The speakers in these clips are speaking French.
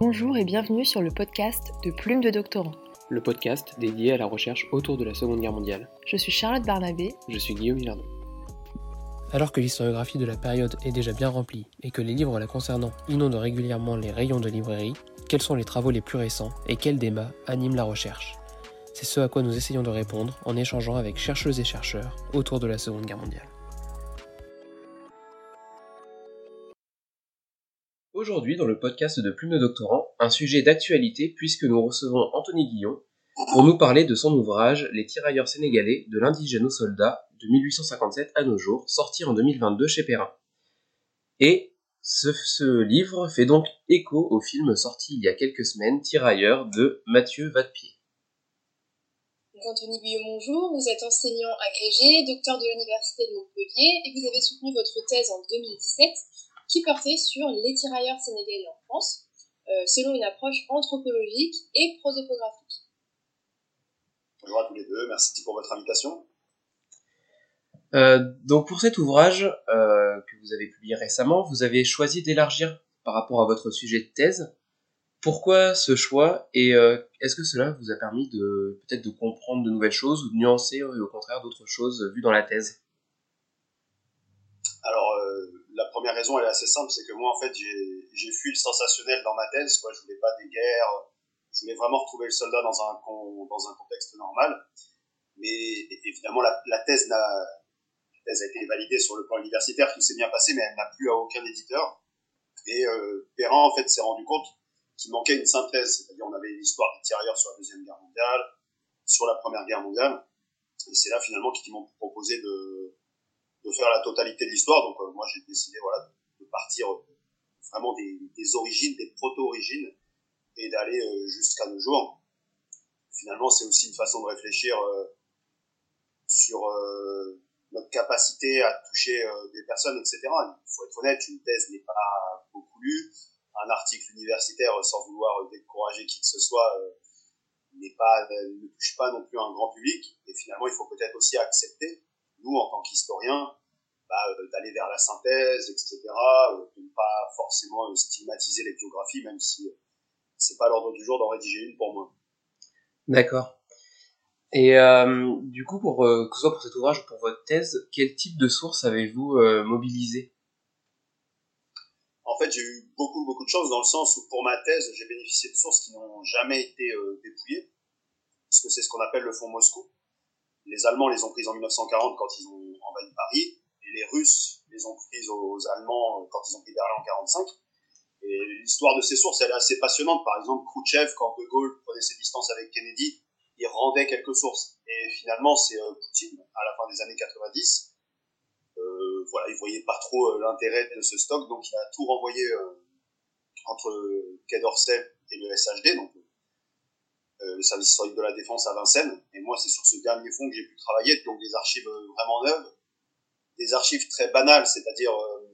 Bonjour et bienvenue sur le podcast de Plume de Doctorant. Le podcast dédié à la recherche autour de la Seconde Guerre mondiale. Je suis Charlotte Barnabé. Je suis Guillaume Hilardon. Alors que l'historiographie de la période est déjà bien remplie et que les livres la concernant inondent régulièrement les rayons de librairie, quels sont les travaux les plus récents et quels débats animent la recherche? C'est ce à quoi nous essayons de répondre en échangeant avec chercheuses et chercheurs autour de la Seconde Guerre mondiale. Aujourd'hui, dans le podcast de Plume de Doctorant, un sujet d'actualité puisque nous recevons Anthony Guillon pour nous parler de son ouvrage Les tirailleurs sénégalais de l'indigène au soldat de 1857 à nos jours, sorti en 2022 chez Perrin. Et ce, livre fait donc écho au film sorti il y a quelques semaines, Tirailleurs de Mathieu Vadepied. Anthony Guillon, bonjour. Vous êtes enseignant agrégé, docteur de l'Université de Montpellier et vous avez soutenu votre thèse en 2017 qui portait sur les tirailleurs sénégalais en France, euh, selon une approche anthropologique et prosopographique. Bonjour à tous les deux, merci pour votre invitation. Euh, donc pour cet ouvrage euh, que vous avez publié récemment, vous avez choisi d'élargir par rapport à votre sujet de thèse. Pourquoi ce choix et est-ce que cela vous a permis de peut-être de comprendre de nouvelles choses ou de nuancer au contraire d'autres choses vues dans la thèse Alors la première raison, elle est assez simple, c'est que moi, en fait, j'ai fui le sensationnel dans ma thèse. Quoi. Je voulais pas des guerres. Je voulais vraiment retrouver le soldat dans un, dans un contexte normal. Mais évidemment, la, thèse, a, thèse a été validée sur le plan universitaire, tout s'est bien passé, mais elle n'a plu à aucun éditeur. Et euh, Perrin, en fait, s'est rendu compte qu'il manquait une synthèse. C'est-à-dire, on avait l'histoire des tirailleurs sur la Deuxième Guerre mondiale, sur la Première Guerre mondiale. Et c'est là, finalement, qu'ils m'ont proposé de, de faire la totalité de l'histoire. Donc euh, moi j'ai décidé voilà de partir euh, vraiment des, origines, des proto-origines et d'aller euh, jusqu'à nos jours. Finalement, c'est aussi une façon de réfléchir sur notre capacité à toucher des personnes, etc. Il faut être honnête, une thèse n'est pas beaucoup lue. Un article universitaire, sans vouloir décourager qui que ce soit, n'est pas, ne touche pas non plus un grand public. Et finalement, il faut peut-être aussi accepter nous, en tant qu'historiens, bah, euh, d'aller vers la synthèse, etc., euh, de ne pas forcément euh, stigmatiser les biographies, même si c'est pas l'ordre du jour d'en rédiger une pour moi. D'accord. Et du coup, pour que ce soit pour cet ouvrage ou pour votre thèse, quel type de sources avez-vous mobilisé? En fait, j'ai eu beaucoup, beaucoup de chance dans le sens où pour ma thèse, j'ai bénéficié de sources qui n'ont jamais été dépouillées, parce que c'est ce qu'on appelle le fonds Moscou les Allemands les ont prises en 1940 quand ils ont envahi Paris, et les Russes les ont prises aux Allemands quand ils ont pris Berlin en 45. Et l'histoire de ces sources, elle est assez passionnante. Par exemple, Khrouchtchev, quand De Gaulle prenait ses distances avec Kennedy, il rendait quelques sources. Et finalement, c'est euh, Poutine, à la fin des années 90. Euh, voilà, il voyait pas trop euh, l'intérêt de ce stock, donc il a tout renvoyé euh, entre Quai d'Orsay et le SHD, euh, le service historique de la défense à Vincennes. Et moi, c'est sur ce dernier fonds que j'ai pu travailler, donc des archives euh, vraiment neuves, des archives très banales, c'est-à-dire euh,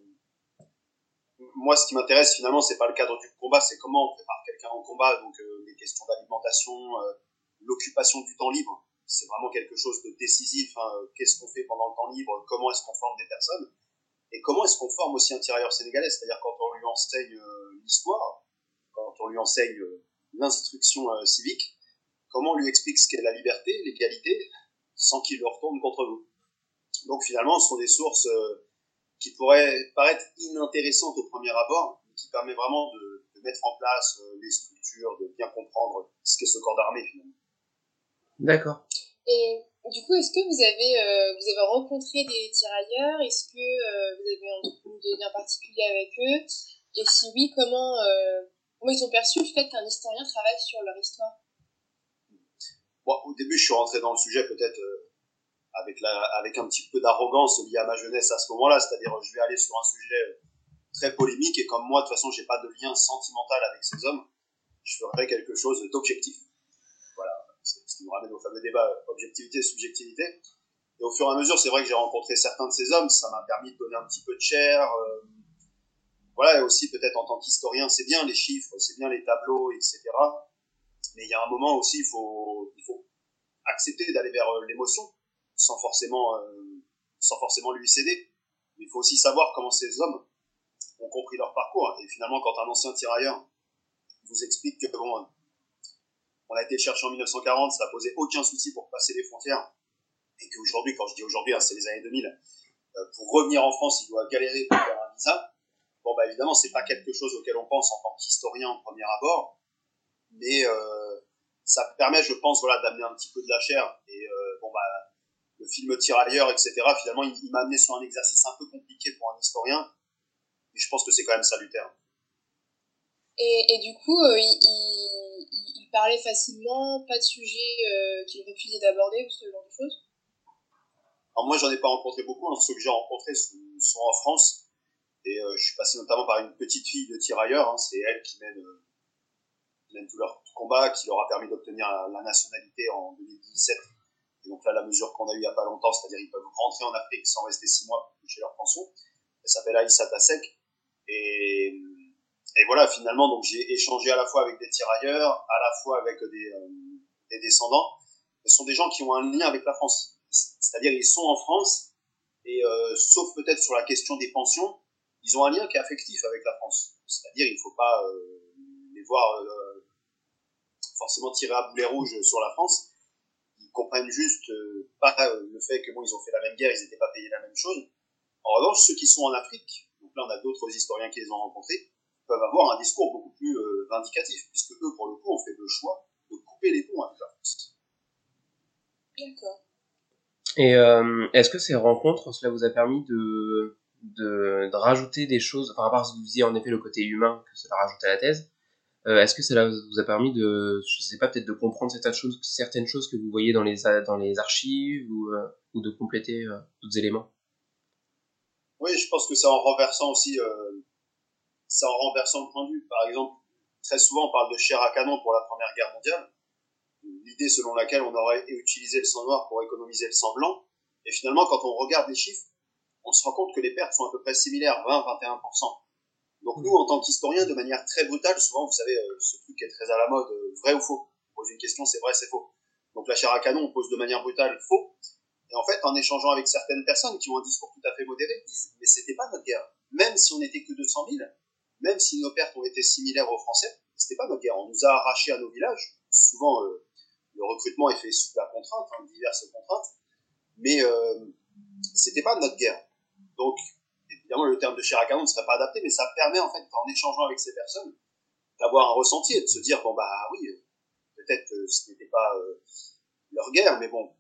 moi, ce qui m'intéresse finalement, c'est pas le cadre du combat, c'est comment on prépare quelqu'un au combat, donc les questions d'alimentation, l'occupation du temps libre, c'est vraiment quelque chose de décisif. Hein. Qu'est-ce qu'on fait pendant le temps libre? Comment est-ce qu'on forme des personnes? Et comment est-ce qu'on forme aussi un tirailleur sénégalais? C'est-à-dire quand on lui enseigne l'histoire, quand on lui enseigne l'instruction civique, comment on lui explique ce qu'est la liberté, l'égalité, sans qu'il le retourne contre vous? Donc finalement, ce sont des sources euh, qui pourraient paraître inintéressantes au premier abord, mais qui permettent vraiment de, mettre en place euh, les structures, de bien comprendre ce qu'est ce corps d'armée finalement. D'accord. Et du coup, est-ce que vous avez, euh, vous avez rencontré des tirailleurs? Est-ce que vous avez un lien particulier avec eux? Et si oui, comment, comment ils ont perçu le fait qu'un historien travaille sur leur histoire? Au début, je suis rentré dans le sujet peut-être euh, avec, un petit peu d'arrogance liée à ma jeunesse à ce moment-là, c'est-à-dire je vais aller sur un sujet euh, très polémique et comme moi, de toute façon, j'ai pas de lien sentimental avec ces hommes, je ferai quelque chose d'objectif. Voilà, c'est ce qui nous ramène au fameux débat euh, objectivité-subjectivité. Et au fur et à mesure, c'est vrai que j'ai rencontré certains de ces hommes, ça m'a permis de donner un petit peu de chair. Voilà, et aussi peut-être en tant qu'historien, c'est bien les chiffres, c'est bien les tableaux, etc. Mais il y a un moment aussi, il faut, accepter d'aller vers euh, l'émotion, sans forcément, euh, sans forcément lui céder. Mais il faut aussi savoir comment ces hommes ont compris leur parcours. Et finalement, quand un ancien tirailleur vous explique que bon, on a été chercher en 1940, ça n'a posé aucun souci pour passer les frontières, et qu'aujourd'hui, quand je dis aujourd'hui, hein, c'est les années 2000, euh, pour revenir en France, il doit galérer pour faire un visa. Bon, bah évidemment, c'est pas quelque chose auquel on pense en tant qu'historien en premier abord, mais euh, ça permet, je pense, voilà, d'amener un petit peu de la chair. Et euh, bon, bah, le film Tirailleurs, etc., finalement, il, m'a amené sur un exercice un peu compliqué pour un historien, mais je pense que c'est quand même salutaire. Et, et du coup, euh, il, il, parlait facilement, pas de sujet euh, qu'il refusait d'aborder, ou ce genre de choses? Alors moi, j'en ai pas rencontré beaucoup, hein. ceux que j'ai rencontrés sont, en France, et euh, je suis passé notamment par une petite fille de tirailleurs, hein. c'est elle qui mène, mène tout leur combat, qui leur a permis d'obtenir la, nationalité en 2017. Et donc là, la mesure qu'on a eue il y a pas longtemps, c'est-à-dire ils peuvent rentrer en Afrique sans rester six mois toucher leur pension. Elle s'appelle Aïssa Tasek. Et et voilà, finalement, donc j'ai échangé à la fois avec des tirailleurs, à la fois avec des, euh, des descendants. Ce sont des gens qui ont un lien avec la France. C'est-à-dire, ils sont en France, et euh, sauf peut-être sur la question des pensions, ils ont un lien qui est affectif avec la France. C'est-à-dire, il ne faut pas euh, les voir euh, forcément tirer à boulet rouge sur la France. Ils comprennent juste euh, pas le fait que bon, ils ont fait la même guerre, ils n'étaient pas payés la même chose. En revanche, ceux qui sont en Afrique, donc là on a d'autres historiens qui les ont rencontrés, peuvent avoir un discours beaucoup plus euh, vindicatif, puisque eux, pour le coup, ont fait le choix de couper les ponts avec la France. D'accord. Et euh, est-ce que ces rencontres, cela vous a permis de, de, de rajouter des choses, enfin, à part ce que vous disiez en effet le côté humain que cela rajoute à la thèse, euh, est-ce que cela vous a permis de, je sais pas, peut-être de comprendre certaines choses, certaines choses que vous voyez dans les, dans les archives ou, euh, ou de compléter euh, d'autres éléments? Oui, je pense que c'est en renversant aussi euh, c'est en renversant le point de vue. Par exemple, très souvent on parle de chair à canon pour la Première Guerre mondiale, l'idée selon laquelle on aurait utilisé le sang noir pour économiser le sang blanc, et finalement quand on regarde les chiffres, on se rend compte que les pertes sont à peu près similaires, 20-21%. Donc nous, en tant qu'historiens, de manière très brutale, souvent, vous savez, euh, ce truc qui est très à la mode, euh, vrai ou faux On pose une question, c'est vrai, c'est faux. Donc la chair à canon, on pose de manière brutale faux. Et en fait, en échangeant avec certaines personnes qui ont un discours tout à fait modéré, ils disent, mais c'était pas notre guerre. Même si on n'était que 200 000, même si nos pertes ont été similaires aux Français, c'était pas notre guerre. On nous a arrachés à nos villages. Souvent, euh, le recrutement est fait sous la contrainte, hein, diverses contraintes, mais euh, c'était pas notre guerre. Donc, évidemment, le terme de canon ne serait pas adapté, mais ça permet en fait, en échangeant avec ces personnes, d'avoir un ressenti et de se dire bon bah oui, peut-être que ce n'était pas euh, leur guerre, mais bon,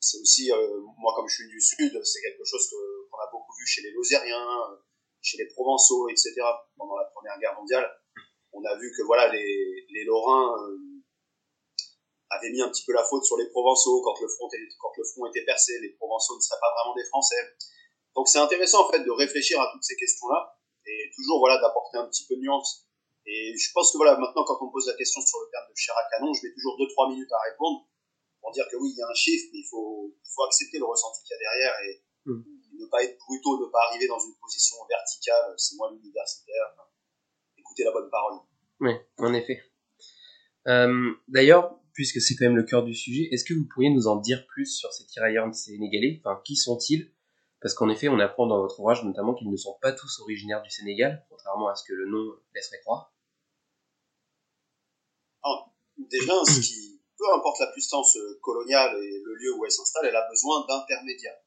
c'est aussi euh, moi comme je suis du sud, c'est quelque chose qu'on a beaucoup vu chez les Lozériens chez les Provençaux, etc. pendant la Première Guerre mondiale. On a vu que voilà les, les Lorrains euh, avaient mis un petit peu la faute sur les Provençaux quand le front quand le front était percé. Les Provençaux ne seraient pas vraiment des Français. Donc c'est intéressant en fait de réfléchir à toutes ces questions-là et toujours voilà d'apporter un petit peu de nuance. Et je pense que voilà maintenant quand on pose la question sur le terme de chair à canon, je mets toujours 2-3 minutes à répondre pour dire que oui il y a un chiffre, mais il faut, il faut accepter le ressenti qu'il y a derrière et, mmh ne pas être brutaux, ne pas arriver dans une position verticale, c'est moi l'universitaire. écoutez la bonne parole. Oui, en effet. Euh, D'ailleurs, puisque c'est quand même le cœur du sujet, est-ce que vous pourriez nous en dire plus sur ces tirailleurs sénégalais? Enfin, qui sont-ils? Parce qu'en effet, on apprend dans votre ouvrage notamment qu'ils ne sont pas tous originaires du Sénégal, contrairement à ce que le nom laisserait croire. Alors, déjà, ce qui, peu importe la puissance coloniale et le lieu où elle s'installe, elle a besoin d'intermédiaires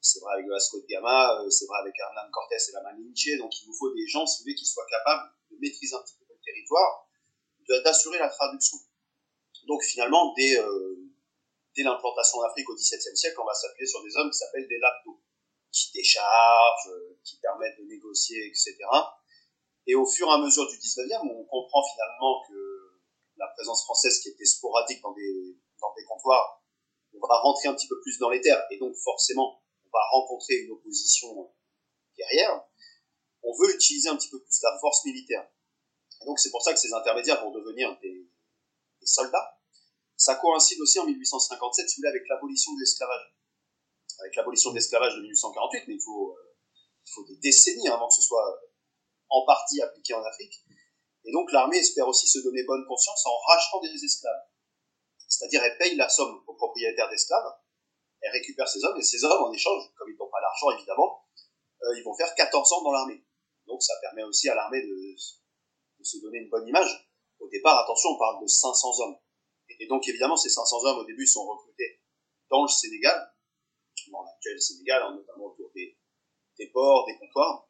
c'est vrai avec Vasco de Gama, euh, c'est vrai avec Hernan Cortés et la Malinche, donc il vous faut des gens, si vous voulez, qui soient capables de maîtriser un petit peu le territoire, d'assurer la traduction. Donc finalement, dès, euh, dès l'implantation en Afrique au XVIIe siècle, on va s'appuyer sur des hommes qui s'appellent des laptos, qui déchargent, euh, qui permettent de négocier, etc. Et au fur et à mesure du XIXe, on comprend finalement que la présence française qui était sporadique dans des, dans des comptoirs, on va rentrer un petit peu plus dans les terres, et donc forcément, va rencontrer une opposition guerrière, on veut utiliser un petit peu plus la force militaire. Et donc c'est pour ça que ces intermédiaires vont devenir des, soldats. Ça coïncide aussi en 1857, si vous voulez, avec l'abolition de l'esclavage. Avec l'abolition de l'esclavage de 1848, mais il faut, euh, il faut des décennies avant que ce soit en partie appliqué en Afrique. Et donc l'armée espère aussi se donner bonne conscience en rachetant des esclaves. C'est-à-dire elle paye la somme aux propriétaires d'esclaves, elle récupère ses hommes, et ces hommes, en échange, comme ils n'ont pas l'argent évidemment, euh, ils vont faire 14 ans dans l'armée. Donc ça permet aussi à l'armée de, se donner une bonne image. Au départ, attention, on parle de 500 hommes. Et donc, évidemment, ces 500 hommes, au début, sont recrutés dans le Sénégal, dans l'actuel Sénégal, hein, notamment autour des, des ports, des comptoirs.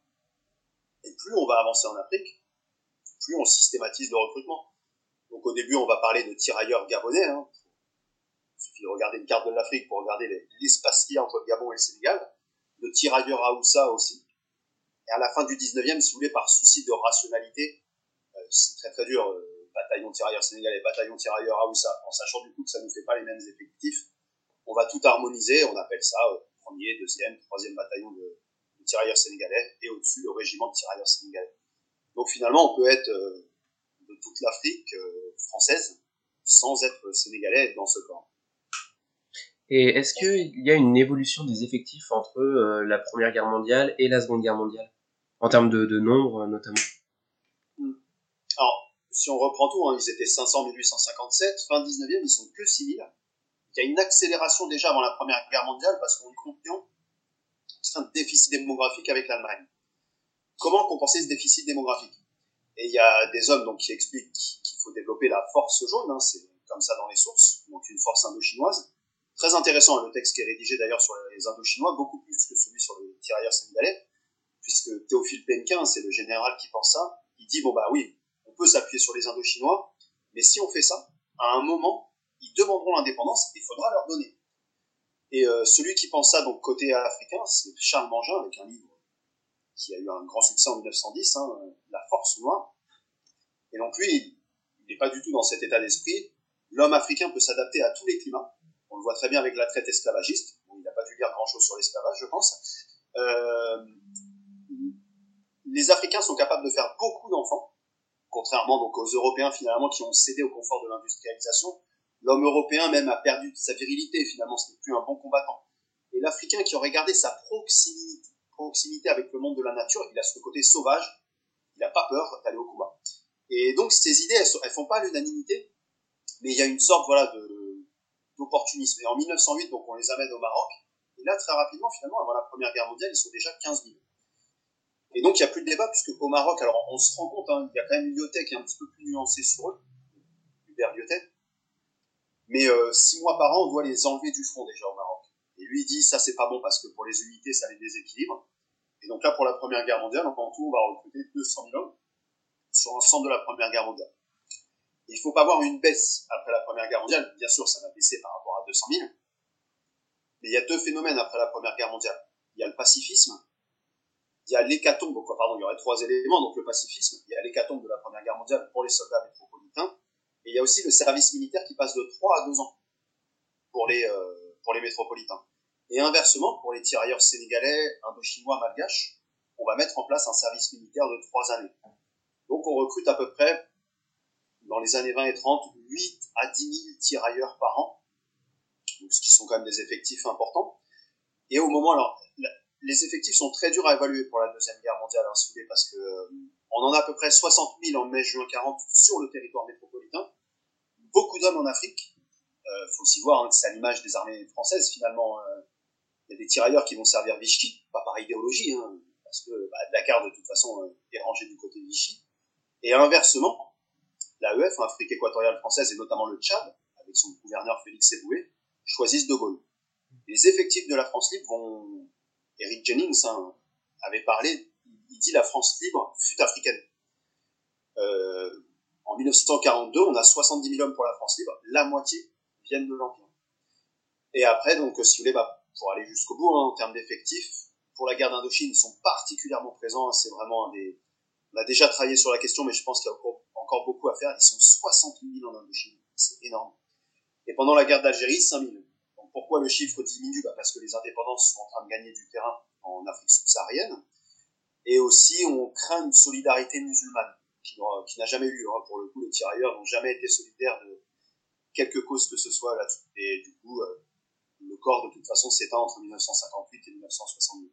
Et plus on va avancer en Afrique, plus on systématise le recrutement. Donc au début, on va parler de tirailleurs gabonais. Hein. Il suffit de regarder une carte de l'Afrique pour regarder l'espace qu'il y a entre le Gabon et le Sénégal. De tirailleurs Aoussa aussi. Et à la fin du 19e, si vous voulez, par souci de rationalité, euh, c'est très très dur, euh, bataillon tirailleurs sénégalais, bataillon tirailleurs Aoussa, en sachant du coup que ça ne nous fait pas les mêmes effectifs. On va tout harmoniser, on appelle ça euh, premier, deuxième, troisième bataillon de, de tirailleurs sénégalais, et au-dessus le régiment de tirailleurs sénégalais. Donc finalement, on peut être de toute l'Afrique française sans être sénégalais dans ce camp. Et est-ce qu'il y a une évolution des effectifs entre euh, la Première Guerre mondiale et la Seconde Guerre mondiale? En termes de, de nombre, notamment? Hmm. Alors, si on reprend tout, hein, ils étaient 500 1857, fin 19e, ils sont que 6000. Il y a une accélération déjà avant la Première Guerre mondiale parce qu'on conscient un déficit démographique avec l'Allemagne. Comment compenser ce déficit démographique? Et il y a des hommes donc, qui expliquent qu'il faut développer la force jaune, hein, c'est comme ça dans les sources, donc une force indo-chinoise. Très intéressant hein, le texte qui est rédigé d'ailleurs sur les Indochinois, beaucoup plus que celui sur les tirailleurs sénégalais, puisque Théophile Penquin, c'est le général qui pense ça, il dit bon bah oui, on peut s'appuyer sur les Indochinois, mais si on fait ça, à un moment, ils demanderont l'indépendance, il faudra leur donner. Et euh, celui qui pense ça, donc côté africain, c'est Charles Mangin, avec un livre qui a eu un grand succès en 1910, hein, La Force Noire. Et donc lui, il n'est pas du tout dans cet état d'esprit. L'homme africain peut s'adapter à tous les climats. On le voit très bien avec la traite esclavagiste. il n'a pas dû lire grand-chose sur l'esclavage, je pense. Euh, les Africains sont capables de faire beaucoup d'enfants, contrairement donc aux Européens finalement qui ont cédé au confort de l'industrialisation. L'homme européen même a perdu sa virilité finalement, ce n'est plus un bon combattant. Et l'Africain qui aurait gardé sa proximité, avec le monde de la nature, il a ce côté sauvage, il n'a pas peur d'aller au combat. Et donc ces idées, elles, elles font pas l'unanimité, mais il y a une sorte voilà d'opportunisme. Et en 1908, donc on les amène au Maroc. Et là, très rapidement, finalement, avant la Première Guerre mondiale, ils sont déjà 15 000. Et donc, il n'y a plus de débat, puisque au Maroc, alors on se rend compte, hein, il y a quand même une bibliothèque un petit peu plus nuancée sur eux, Hubert Biotech. Mais euh, six mois par an, on doit les enlever du front déjà au Maroc. Et lui, il dit, ça c'est pas bon parce que pour les unités, ça les déséquilibre. Et donc là, pour la Première Guerre mondiale, en tout, on va recruter 200 000 hommes sur l'ensemble de la Première Guerre mondiale. Il ne faut pas voir une baisse après la Première Guerre mondiale. Bien sûr, ça va baisser par rapport à 200 000. Mais il y a deux phénomènes après la Première Guerre mondiale. Il y a le pacifisme, il y a l'hécatombe, pardon, il y aurait trois éléments, donc le pacifisme, il y a l'hécatombe de la Première Guerre mondiale pour les soldats métropolitains, et il y a aussi le service militaire qui passe de 3 à 2 ans pour les, euh, pour les métropolitains. Et inversement, pour les tirailleurs sénégalais, indochinois, malgaches, on va mettre en place un service militaire de 3 années. Donc on recrute à peu près dans les années 20 et 30, 8 à 10 000 tirailleurs par an, donc, ce qui sont quand même des effectifs importants. Et au moment, alors, les effectifs sont très durs à évaluer pour la Deuxième Guerre mondiale, hein, si parce que euh, on en a à peu près 60 000 en mai-juin 40 sur le territoire métropolitain, beaucoup d'hommes en Afrique. Euh, faut aussi voir hein, c'est à l'image des armées françaises, finalement. Euh, il y a des tirailleurs qui vont servir Vichy, pas par idéologie, hein, parce que bah, Dakar, de toute façon, est rangé du côté de Vichy. Et inversement, l'AEF, Afrique équatoriale française et notamment le Tchad, avec son gouverneur Félix Eboué, choisissent De Gaulle. Les effectifs de la France libre vont... Eric Jennings hein, avait parlé, il dit la France libre fut africaine. Euh, en 1942, on a 70 000 hommes pour la France libre, la moitié viennent de l'Empire. Et après, donc, si vous voulez, bah, pour aller jusqu'au bout, hein, en termes d'effectifs, pour la guerre d'Indochine, ils sont particulièrement présents. Hein, c'est vraiment un des. On a déjà travaillé sur la question, mais je pense qu'il y a encore beaucoup à faire. Ils sont 60 000 en Indochine. C'est énorme. Et pendant la guerre d'Algérie, 5 000. Pourquoi le chiffre diminue bah Parce que les indépendances sont en train de gagner du terrain en Afrique subsaharienne. Et aussi, on craint une solidarité musulmane qui, n'a jamais eu lieu. Hein. Pour le coup, les tirailleurs n'ont jamais été solidaires de quelque cause que ce soit là-dessus. Et du coup, euh, le corps, de toute façon, s'éteint entre 1958 et 1962.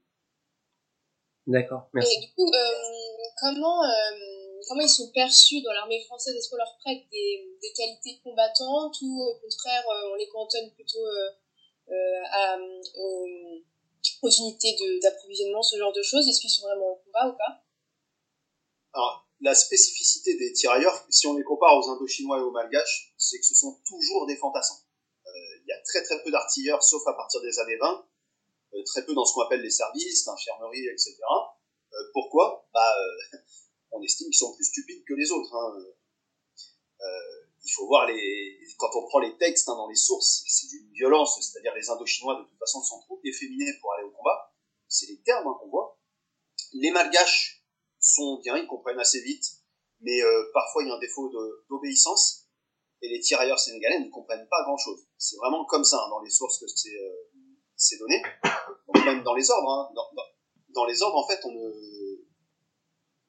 D'accord, merci. Et du coup, euh, comment... Euh comment ils sont perçus dans l'armée française? Est-ce qu'on leur prête des, des, qualités combattantes ou au contraire euh, on les cantonne plutôt à, aux, aux, unités d'approvisionnement, ce genre de choses Est-ce qu'ils sont vraiment au combat ou pas? Alors, la spécificité des tirailleurs, si on les compare aux Indochinois et aux Malgaches, c'est que ce sont toujours des fantassins. Euh, il y a très très peu d'artilleurs, sauf à partir des années 20, euh, très peu dans ce qu'on appelle les services, l'infirmerie, etc. Euh, pourquoi? Bah, On estime qu'ils sont plus stupides que les autres. Hein. Il faut voir les... Quand on prend les textes hein, dans les sources, c'est d'une violence, c'est-à-dire les Indochinois de toute façon sont trop efféminés pour aller au combat. C'est les termes hein, qu'on voit. Les Malgaches sont bien, ils comprennent assez vite, mais euh, parfois il y a un défaut d'obéissance, et les tirailleurs sénégalais ne comprennent pas grand-chose. C'est vraiment comme ça hein, dans les sources que c'est euh, donné, même dans les ordres. Dans, les ordres, en fait, on,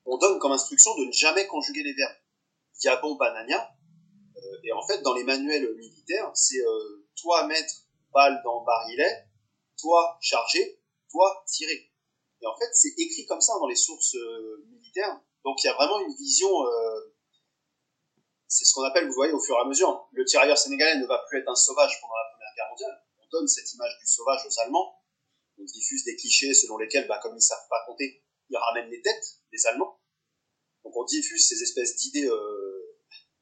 on donne comme instruction de ne jamais conjuguer les verbes. Yabon, banania, et en fait, dans les manuels militaires, c'est euh, toi mettre balle dans barillet, toi charger, toi tirer. Et en fait, c'est écrit comme ça dans les sources euh, militaires. Donc il y a vraiment une vision, euh, c'est ce qu'on appelle, vous voyez, au fur et à mesure, le tirailleur sénégalais ne va plus être un sauvage pendant la Première Guerre mondiale. On donne cette image du sauvage aux Allemands. On diffuse des clichés selon lesquels, bah, comme ils ne savent pas compter, ils ramènent les têtes des Allemands. Donc on diffuse ces espèces d'idées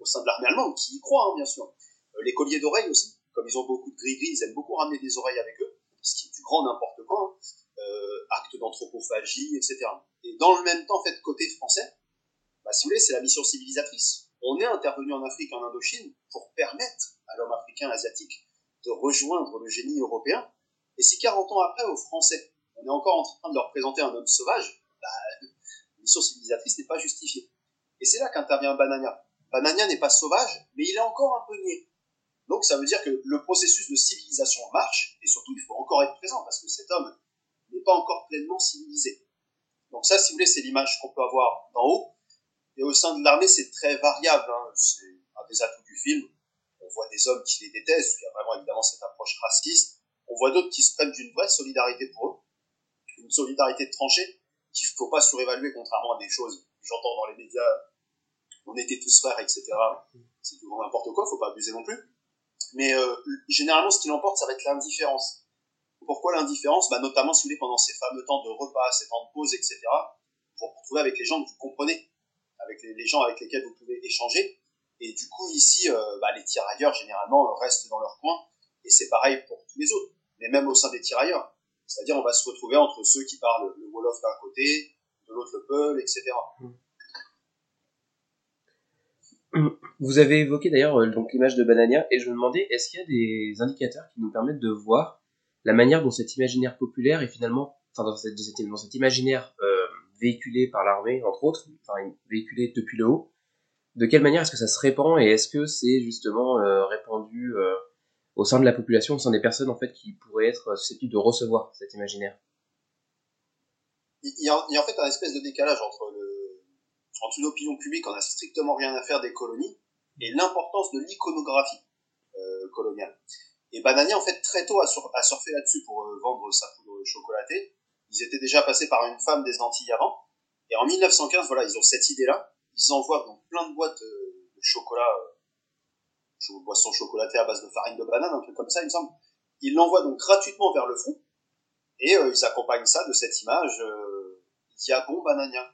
sein de l'armée allemande, qui y croient, hein, bien sûr. les colliers d'oreilles aussi, comme ils ont beaucoup de gris-gris, ils aiment beaucoup ramener des oreilles avec eux, ce qui est du grand n'importe quoi. Hein. Euh, actes d'anthropophagie, etc. Et dans le même temps, en côté français, bah, si vous voulez, c'est la mission civilisatrice. On est intervenu en Afrique, en Indochine, pour permettre à l'homme africain, asiatique, de rejoindre le génie européen. Et si 40 ans après, aux Français, on est encore en train de leur présenter un homme sauvage, bah, la mission civilisatrice n'est pas justifiée. Et c'est là qu'intervient Banania. Banania n'est pas sauvage, mais il est encore un peu niais. Donc ça veut dire que le processus de civilisation marche, et surtout il faut encore être présent, parce que cet homme n'est pas encore pleinement civilisé. Donc ça, si vous voulez, c'est l'image qu'on peut avoir d'en haut. Et au sein de l'armée, c'est très variable. Hein. C'est un des atouts du film. On voit des hommes qui les détestent, il y a vraiment évidemment cette approche raciste. On voit d'autres qui se prennent d'une vraie solidarité pour eux. Une solidarité de tranchée qu'il ne faut pas surévaluer, contrairement à des choses que j'entends dans les médias. On était tous frères, etc. C'est toujours n'importe quoi, faut pas abuser non plus. Mais euh, généralement, ce qui l'emporte, ça va être l'indifférence. Pourquoi l'indifférence? Bah, Notamment, si vous voulez, pendant ces fameux temps de repas, ces temps de pause, etc., pour vous retrouver avec les gens que vous comprenez, avec les, gens avec lesquels vous pouvez échanger. Et du coup, ici, euh, bah, les tirailleurs, généralement, restent dans leur coin. Et c'est pareil pour tous les autres, mais même au sein des tirailleurs. C'est-à-dire, on va se retrouver entre ceux qui parlent le Wolof d'un côté, de l'autre le Peul, etc. Vous avez évoqué d'ailleurs euh, donc l'image de Banania et je me demandais est-ce qu'il y a des indicateurs qui nous permettent de voir la manière dont cet imaginaire populaire est finalement, enfin dans, cet, imaginaire euh, véhiculé par l'armée, entre autres, enfin véhiculé depuis le haut, de quelle manière est-ce que ça se répand et est-ce que c'est justement euh, répandu au sein de la population, au sein des personnes en fait qui pourraient être susceptibles de recevoir cet imaginaire? Il y, a, en fait un espèce de décalage entre, entre une opinion publique, on a strictement rien à faire des colonies, et l'importance de l'iconographie coloniale. Et Banania, en fait, très tôt, a, surfé là-dessus pour euh, vendre sa poudre chocolatée. Ils étaient déjà passés par une femme des Antilles avant. Et en 1915, voilà, ils ont cette idée-là. Ils envoient donc plein de boîtes euh, de chocolat, euh, boisson chocolatée à base de farine de banane, un truc comme ça, il me semble. Ils l'envoient donc gratuitement vers le front. Et ils accompagnent ça de cette image euh, Diabon Banania.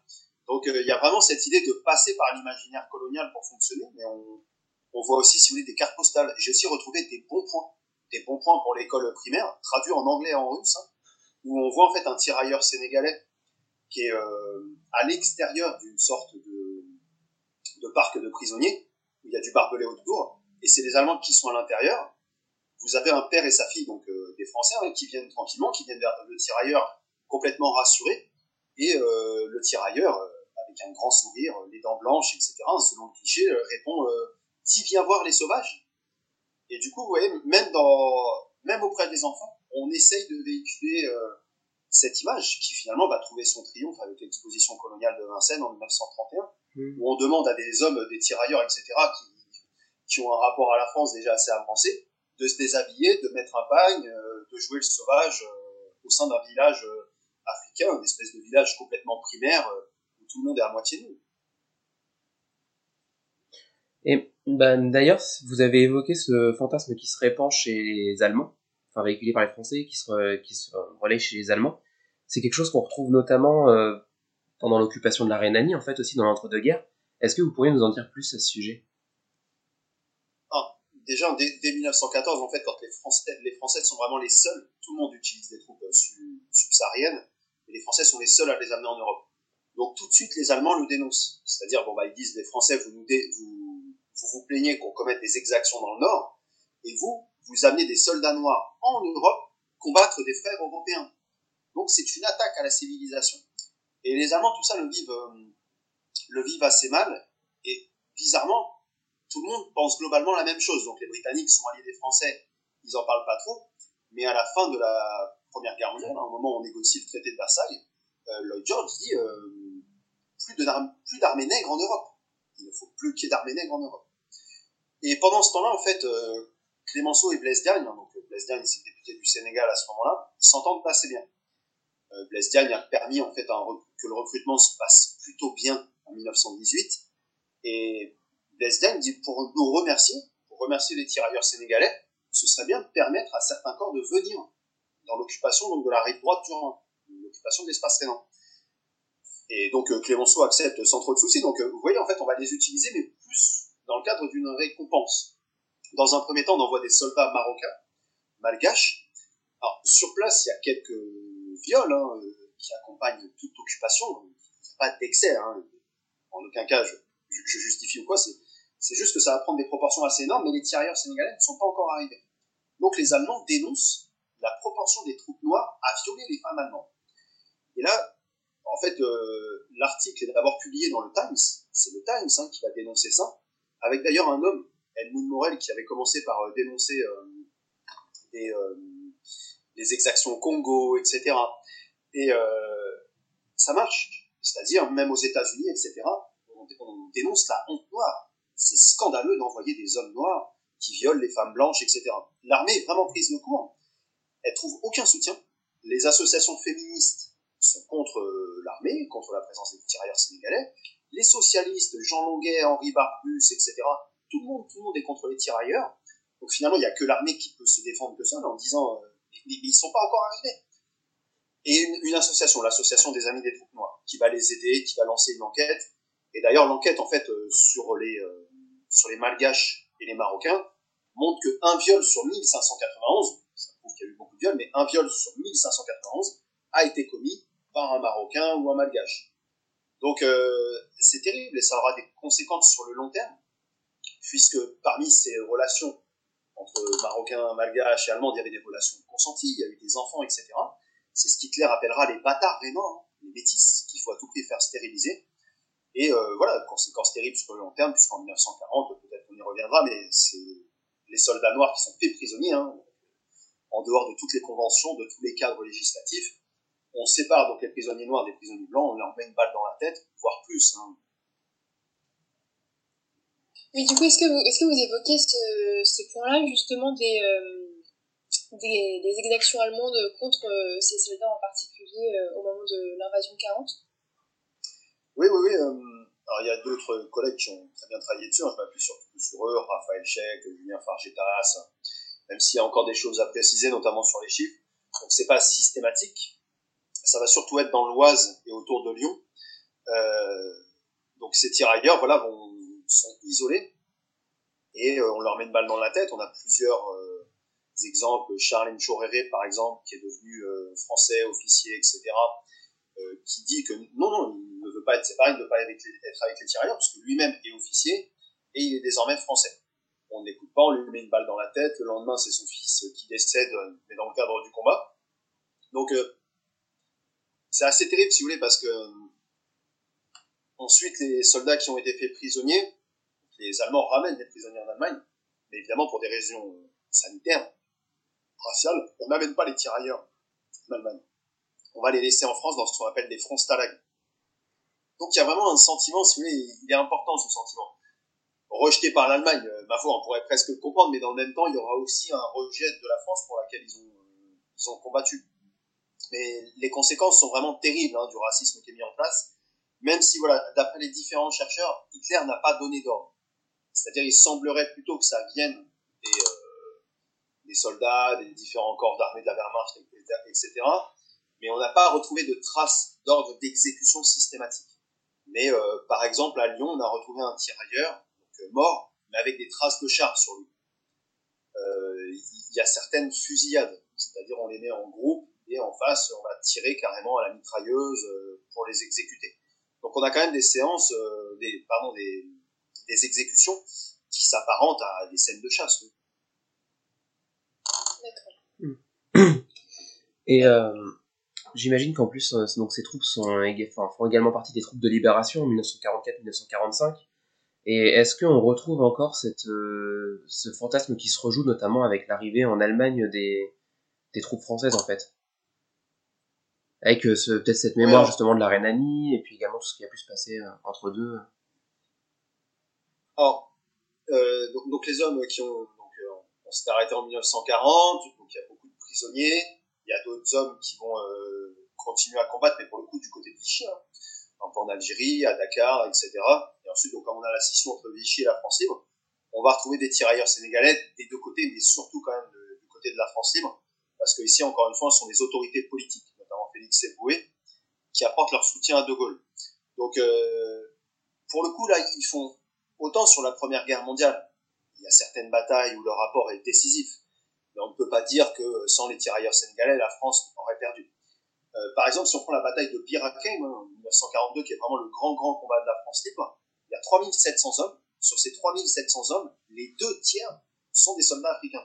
Donc il y a vraiment cette idée de passer par l'imaginaire colonial pour fonctionner, mais on, voit aussi, si vous voulez, des cartes postales. J'ai aussi retrouvé des bons points des bons points pour l'école primaire, traduit en anglais et en russe, hein, où on voit en fait un tirailleur sénégalais qui est euh, à l'extérieur d'une sorte de, parc de prisonniers, où il y a du barbelé autour, et c'est les Allemands qui sont à l'intérieur. Vous avez un père et sa fille, donc euh, des Français, hein, qui viennent tranquillement, qui viennent vers le tirailleur complètement rassuré, et euh, le tirailleur, avec un grand sourire, les dents blanches, etc., selon le cliché, répond « Tu viens voir les sauvages ?» Et du coup, vous voyez, même, dans, même auprès des enfants, on essaye de véhiculer euh, cette image qui finalement va trouver son triomphe avec l'exposition coloniale de Vincennes en 1931, mmh. où on demande à des hommes, des tirailleurs, etc., qui, qui, ont un rapport à la France déjà assez avancé, de se déshabiller, de mettre un bagne, euh, de jouer le sauvage euh, au sein d'un village africain, une espèce de village complètement primaire tout le monde est à moitié nu. Et ben, d'ailleurs, vous avez évoqué ce fantasme qui se répand chez les Allemands, enfin véhiculé par les Français, qui se, qui se relaie chez les Allemands. C'est quelque chose qu'on retrouve notamment, euh, pendant l'occupation de la Rhénanie, en fait aussi dans l'entre-deux-guerres. Est-ce que vous pourriez nous en dire plus à ce sujet? Ah, Déjà, dès, 1914, en fait, quand les Français, les Français sont vraiment les seuls, tout le monde utilise des troupes subsahariennes, et les Français sont les seuls à les amener en Europe. Donc tout de suite, les Allemands le dénoncent. C'est-à-dire, bon, bah, ils disent, les Français, vous nous, vous, vous, vous plaignez qu'on commette des exactions dans le Nord, et vous, vous amenez des soldats noirs en Europe combattre des frères européens. Donc c'est une attaque à la civilisation. Et les Allemands, tout ça, le vivent, euh, le vivent assez mal. Et bizarrement, tout le monde pense globalement la même chose. Donc les Britanniques sont alliés des Français, ils en parlent pas trop. Mais à la fin de la Première Guerre mondiale, au moment où on négocie le traité de Versailles, euh, Lloyd George dit euh, plus d'armées nègres en Europe. Il ne faut plus qu'il y ait d'armées nègres en Europe. Et pendant ce temps-là, en fait, Clémenceau et Blaise Diagne, hein, donc Blaise Diagne c'est député du Sénégal à ce moment-là, s'entendent assez bien. Euh, Blaise Diagne a permis en fait que le recrutement se passe plutôt bien en 1918. Et Blaise Diagne dit pour nous remercier, pour remercier les tirailleurs sénégalais, ce serait bien de permettre à certains corps de venir dans l'occupation donc de la rive droite du Rhin, l'occupation de l'espace rhénan. Et donc euh, Clémenceau accepte sans trop de soucis. Donc euh, vous voyez, en fait, on va les utiliser, mais plus dans le cadre d'une récompense. Dans un premier temps, on envoie des soldats marocains, malgaches. Alors sur place, il y a quelques viol hein, euh, qui accompagne toute occupation. Il n'y a pas d'excès. Hein. En aucun cas, je, justifie ou quoi. C'est juste que ça va prendre des proportions assez énormes, mais les tirailleurs sénégalais ne sont pas encore arrivés. Donc les Allemands dénoncent la proportion des troupes noires à violer les femmes allemandes. Et là, en fait, euh, l'article est d'abord publié dans le Times. C'est le Times hein, qui va dénoncer ça, avec d'ailleurs un homme, Edmund Morel, qui avait commencé par euh, dénoncer des les exactions au Congo, etc. Et euh, ça marche. C'est-à-dire, même aux États-Unis, etc., on, dénonce la honte noire. C'est scandaleux d'envoyer des hommes noirs qui violent les femmes blanches, etc. L'armée est vraiment prise de court. Elle trouve aucun soutien. Les associations féministes sont contre contre la présence des tirailleurs sénégalais. Les socialistes, Jean Longuet, Henri Barbus, etc., tout le monde, tout le monde est contre les tirailleurs. Donc finalement, il n'y a que l'armée qui peut se défendre que ça, en disant euh, ils sont pas encore arrivés. Et une, association, l'association des Amis des Troupes Noires, qui va les aider, qui va lancer une enquête. Et d'ailleurs, l'enquête, en fait, euh, sur les euh, sur les Malgaches et les Marocains montre qu'un viol sur 1591, ça prouve qu'il y a eu beaucoup de viols, mais un viol sur 1591 a été commis par un Marocain ou un Malgache. Donc euh, c'est terrible et ça aura des conséquences sur le long terme, puisque parmi ces relations entre Marocains, Malgaches et Allemands, il y avait des relations consenties, il y a eu des enfants, etc. C'est ce qu'Hitler appellera les bâtards rénants, hein, les métis, qu'il faut à tout prix faire stériliser. Et euh, voilà, conséquences terribles sur le long terme, puisqu'en 1940, peut-être qu'on y reviendra, mais c'est les soldats noirs qui sont faits prisonniers, hein, en dehors de toutes les conventions, de tous les cadres législatifs. On sépare donc les prisonniers noirs des prisonniers blancs, on leur met une balle dans la tête, voire plus. Hein. Oui, du coup, est-ce que vous, est-ce que vous évoquez ce, ce point-là, justement, des, euh, des, des, exactions allemandes contre euh, ces soldats en particulier euh, au moment de l'invasion 40 Oui, oui, oui. alors, il y a d'autres collègues qui ont très bien travaillé dessus. Hein, je m'appuie surtout sur eux, Raphaël Check, Julien Fargetas, même s'il y a encore des choses à préciser, notamment sur les chiffres. Donc, c'est pas systématique. Ça va surtout être dans l'Oise et autour de Lyon. donc, ces tirailleurs, voilà, vont sont isolés et euh, on leur met une balle dans la tête. On a plusieurs euh, exemples. Charles Choréré, par exemple, qui est devenu euh, français, officier, etc., qui dit que non, non, il ne veut pas être séparé, il ne veut pas être avec les, tirailleurs, parce que lui-même est officier et il est désormais français. On n'écoute pas, on lui met une balle dans la tête. Le lendemain, c'est son fils qui décède, mais dans le cadre du combat. Donc, c'est assez terrible, si vous voulez, parce que ensuite, les soldats qui ont été faits prisonniers, les Allemands ramènent des prisonniers en Allemagne, mais évidemment pour des raisons sanitaires, raciales, on n'amène pas les tirailleurs en Allemagne. On va les laisser en France dans ce qu'on appelle des fronts stalag. Donc il y a vraiment un sentiment, si vous voulez, il est important ce sentiment. Rejeté par l'Allemagne, euh, ma foi, on pourrait presque le comprendre, mais dans le même temps, il y aura aussi un rejet de la France pour laquelle ils ont combattu. Mais les conséquences sont vraiment terribles hein, du racisme qui est mis en place, même si, voilà, d'après les différents chercheurs, Hitler n'a pas donné d'ordre. C'est-à-dire, il semblerait plutôt que ça vienne des, euh, soldats, des différents corps d'armée de la Wehrmacht, etc. mais on n'a pas retrouvé de traces d'ordre d'exécution systématique. Mais euh, par exemple, à Lyon, on a retrouvé un tirailleur euh, mort, mais avec des traces de char sur lui. Il y a certaines fusillades, c'est-à-dire on les met en groupe en face, on va tirer carrément à la mitrailleuse pour les exécuter. Donc on a quand même des séances, des, pardon, des, exécutions qui s'apparentent à des scènes de chasse. D'accord. Et euh, j'imagine qu'en plus, euh, donc ces troupes sont, font également partie des troupes de libération en 1944-1945. Et est-ce qu'on retrouve encore euh, ce fantasme qui se rejoue notamment avec l'arrivée en Allemagne des troupes françaises en fait? Avec ce, peut-être cette mémoire justement de la Rhénanie et puis également tout ce qui a pu se passer entre deux. Alors, donc, donc, les hommes qui ont, donc, on s'est arrêté en 1940, donc il y a beaucoup de prisonniers, il y a d'autres hommes qui vont euh, continuer à combattre, mais pour le coup du côté de Vichy, hein. un peu en Algérie, à Dakar, etc. Et ensuite, donc, comme on a la scission entre Vichy et la France libre, on va retrouver des tirailleurs sénégalais des deux côtés, mais surtout quand même du côté de la France libre, parce que ici, encore une fois, ce sont les autorités politiques, Qui apportent leur soutien à De Gaulle. Donc, euh, pour le coup, là, ils font autant sur la Première Guerre mondiale, il y a certaines batailles où le rapport est décisif, mais on ne peut pas dire que sans les tirailleurs sénégalais, la France aurait perdu. Euh, par exemple, si on prend la bataille de Bir Hakeim hein, en 1942, qui est vraiment le grand, grand combat de la France libre, il y a 3700 hommes. Sur ces 3700 hommes, les deux tiers sont des soldats africains.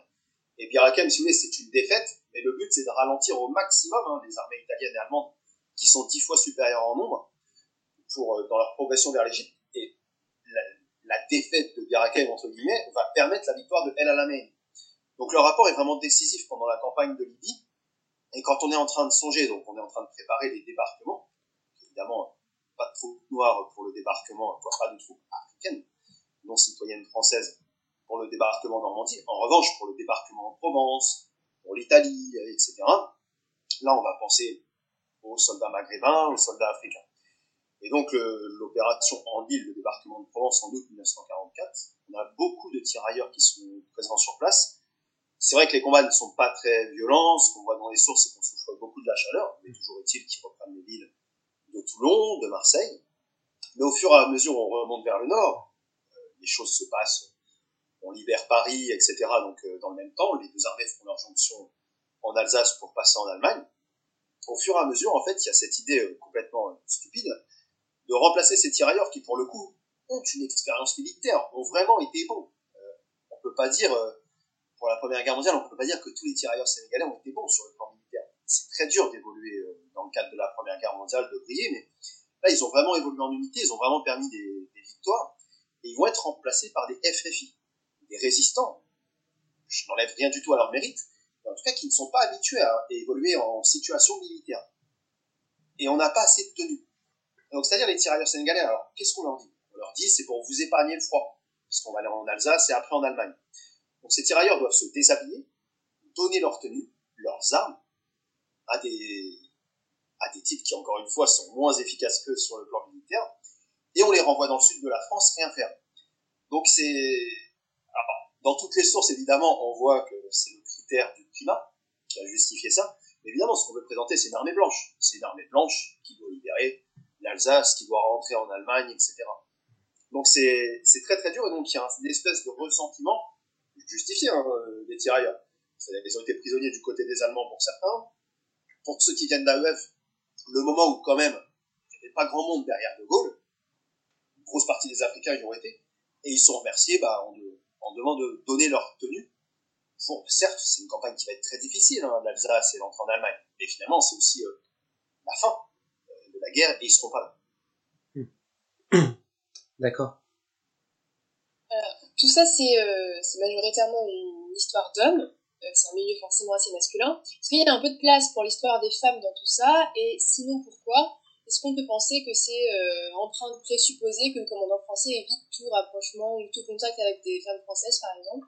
Et Bir Hakeim, si vous voulez, c'est une défaite, mais le but, c'est de ralentir au maximum hein, les armées italiennes et allemandes, qui sont dix fois supérieures en nombre, pour, euh, dans leur progression vers l'Égypte. Et la, défaite de Bir Hakeim, entre guillemets, va permettre la victoire de El Alamein. Donc le rapport est vraiment décisif pendant la campagne de Libye. Et quand on est en train de songer, donc on est en train de préparer les débarquements, évidemment, pas de troupes noires pour le débarquement, pas de troupes africaines, non citoyennes françaises pour le débarquement en Normandie. En revanche, pour le débarquement en Provence, pour l'Italie, etc., là, on va penser aux soldats maghrébins, aux soldats africains. Et donc, l'opération en ville, le débarquement de Provence en août 1944, on a beaucoup de tirailleurs qui sont présents sur place, c'est vrai que les combats ne sont pas très violents. Ce qu'on voit dans les sources, c'est qu'on souffre beaucoup de la chaleur. Mais toujours est-il qu'ils reprennent les villes de Toulon, de Marseille. Mais au fur et à mesure on remonte vers le nord, euh, les choses se passent. On libère Paris, etc. Donc, euh, dans le même temps, les deux armées font leur jonction en Alsace pour passer en Allemagne. Au fur et à mesure, en fait, il y a cette idée euh, complètement stupide de remplacer ces tirailleurs qui, pour le coup, ont une expérience militaire, ont vraiment été bons. on peut pas dire pour la Première Guerre mondiale, on ne peut pas dire que tous les tirailleurs sénégalais ont été bons sur le plan militaire. C'est très dur d'évoluer euh, dans le cadre de la Première Guerre mondiale, de briller, mais là, ils ont vraiment évolué en unité, ils ont vraiment permis des, victoires, et ils vont être remplacés par des FFI, des résistants. Je n'enlève rien du tout à leur mérite, mais en tout cas qui ne sont pas habitués à évoluer en situation militaire. Et on n'a pas assez de tenue. Donc, c'est-à-dire les tirailleurs sénégalais, alors, qu'est-ce qu'on leur dit? On leur dit, c'est pour vous épargner le froid, parce qu'on va aller en Alsace et après en Allemagne. Donc ces tirailleurs doivent se déshabiller, donner leur tenue, leurs armes, à des, à des types qui, encore une fois, sont moins efficaces que sur le plan militaire, et on les renvoie dans le sud de la France, rien faire. Donc c'est... dans toutes les sources, évidemment, on voit que c'est le critère du climat qui a justifié ça. Mais évidemment, ce qu'on veut présenter, c'est une armée blanche. C'est une armée blanche qui doit libérer l'Alsace, qui doit rentrer en Allemagne, etc. Donc c'est très très dur, et donc il y a une espèce de ressentiment justifié, hein, les tirailleurs. Ils ont été prisonniers du côté des Allemands pour certains. Pour ceux qui viennent d'AEF, le moment où quand même il n'y avait pas grand monde derrière De Gaulle, une grosse partie des Africains y ont été, et ils sont remerciés bah, en, en demandant de donner leur tenue. Pour, certes, c'est une campagne qui va être très difficile, hein, l'Alsace et l'entrée en Allemagne, mais finalement c'est aussi euh, la fin euh, de la guerre et ils seront pas là. D'accord. Euh, tout ça, euh, c'est majoritairement une histoire d'hommes. Euh, c'est un milieu forcément assez masculin. Est-ce qu'il y a un peu de place pour l'histoire des femmes dans tout ça Et sinon, pourquoi? Est-ce qu'on peut penser que c'est euh, de présupposer que le commandant français évite tout rapprochement ou tout contact avec des femmes françaises, par exemple?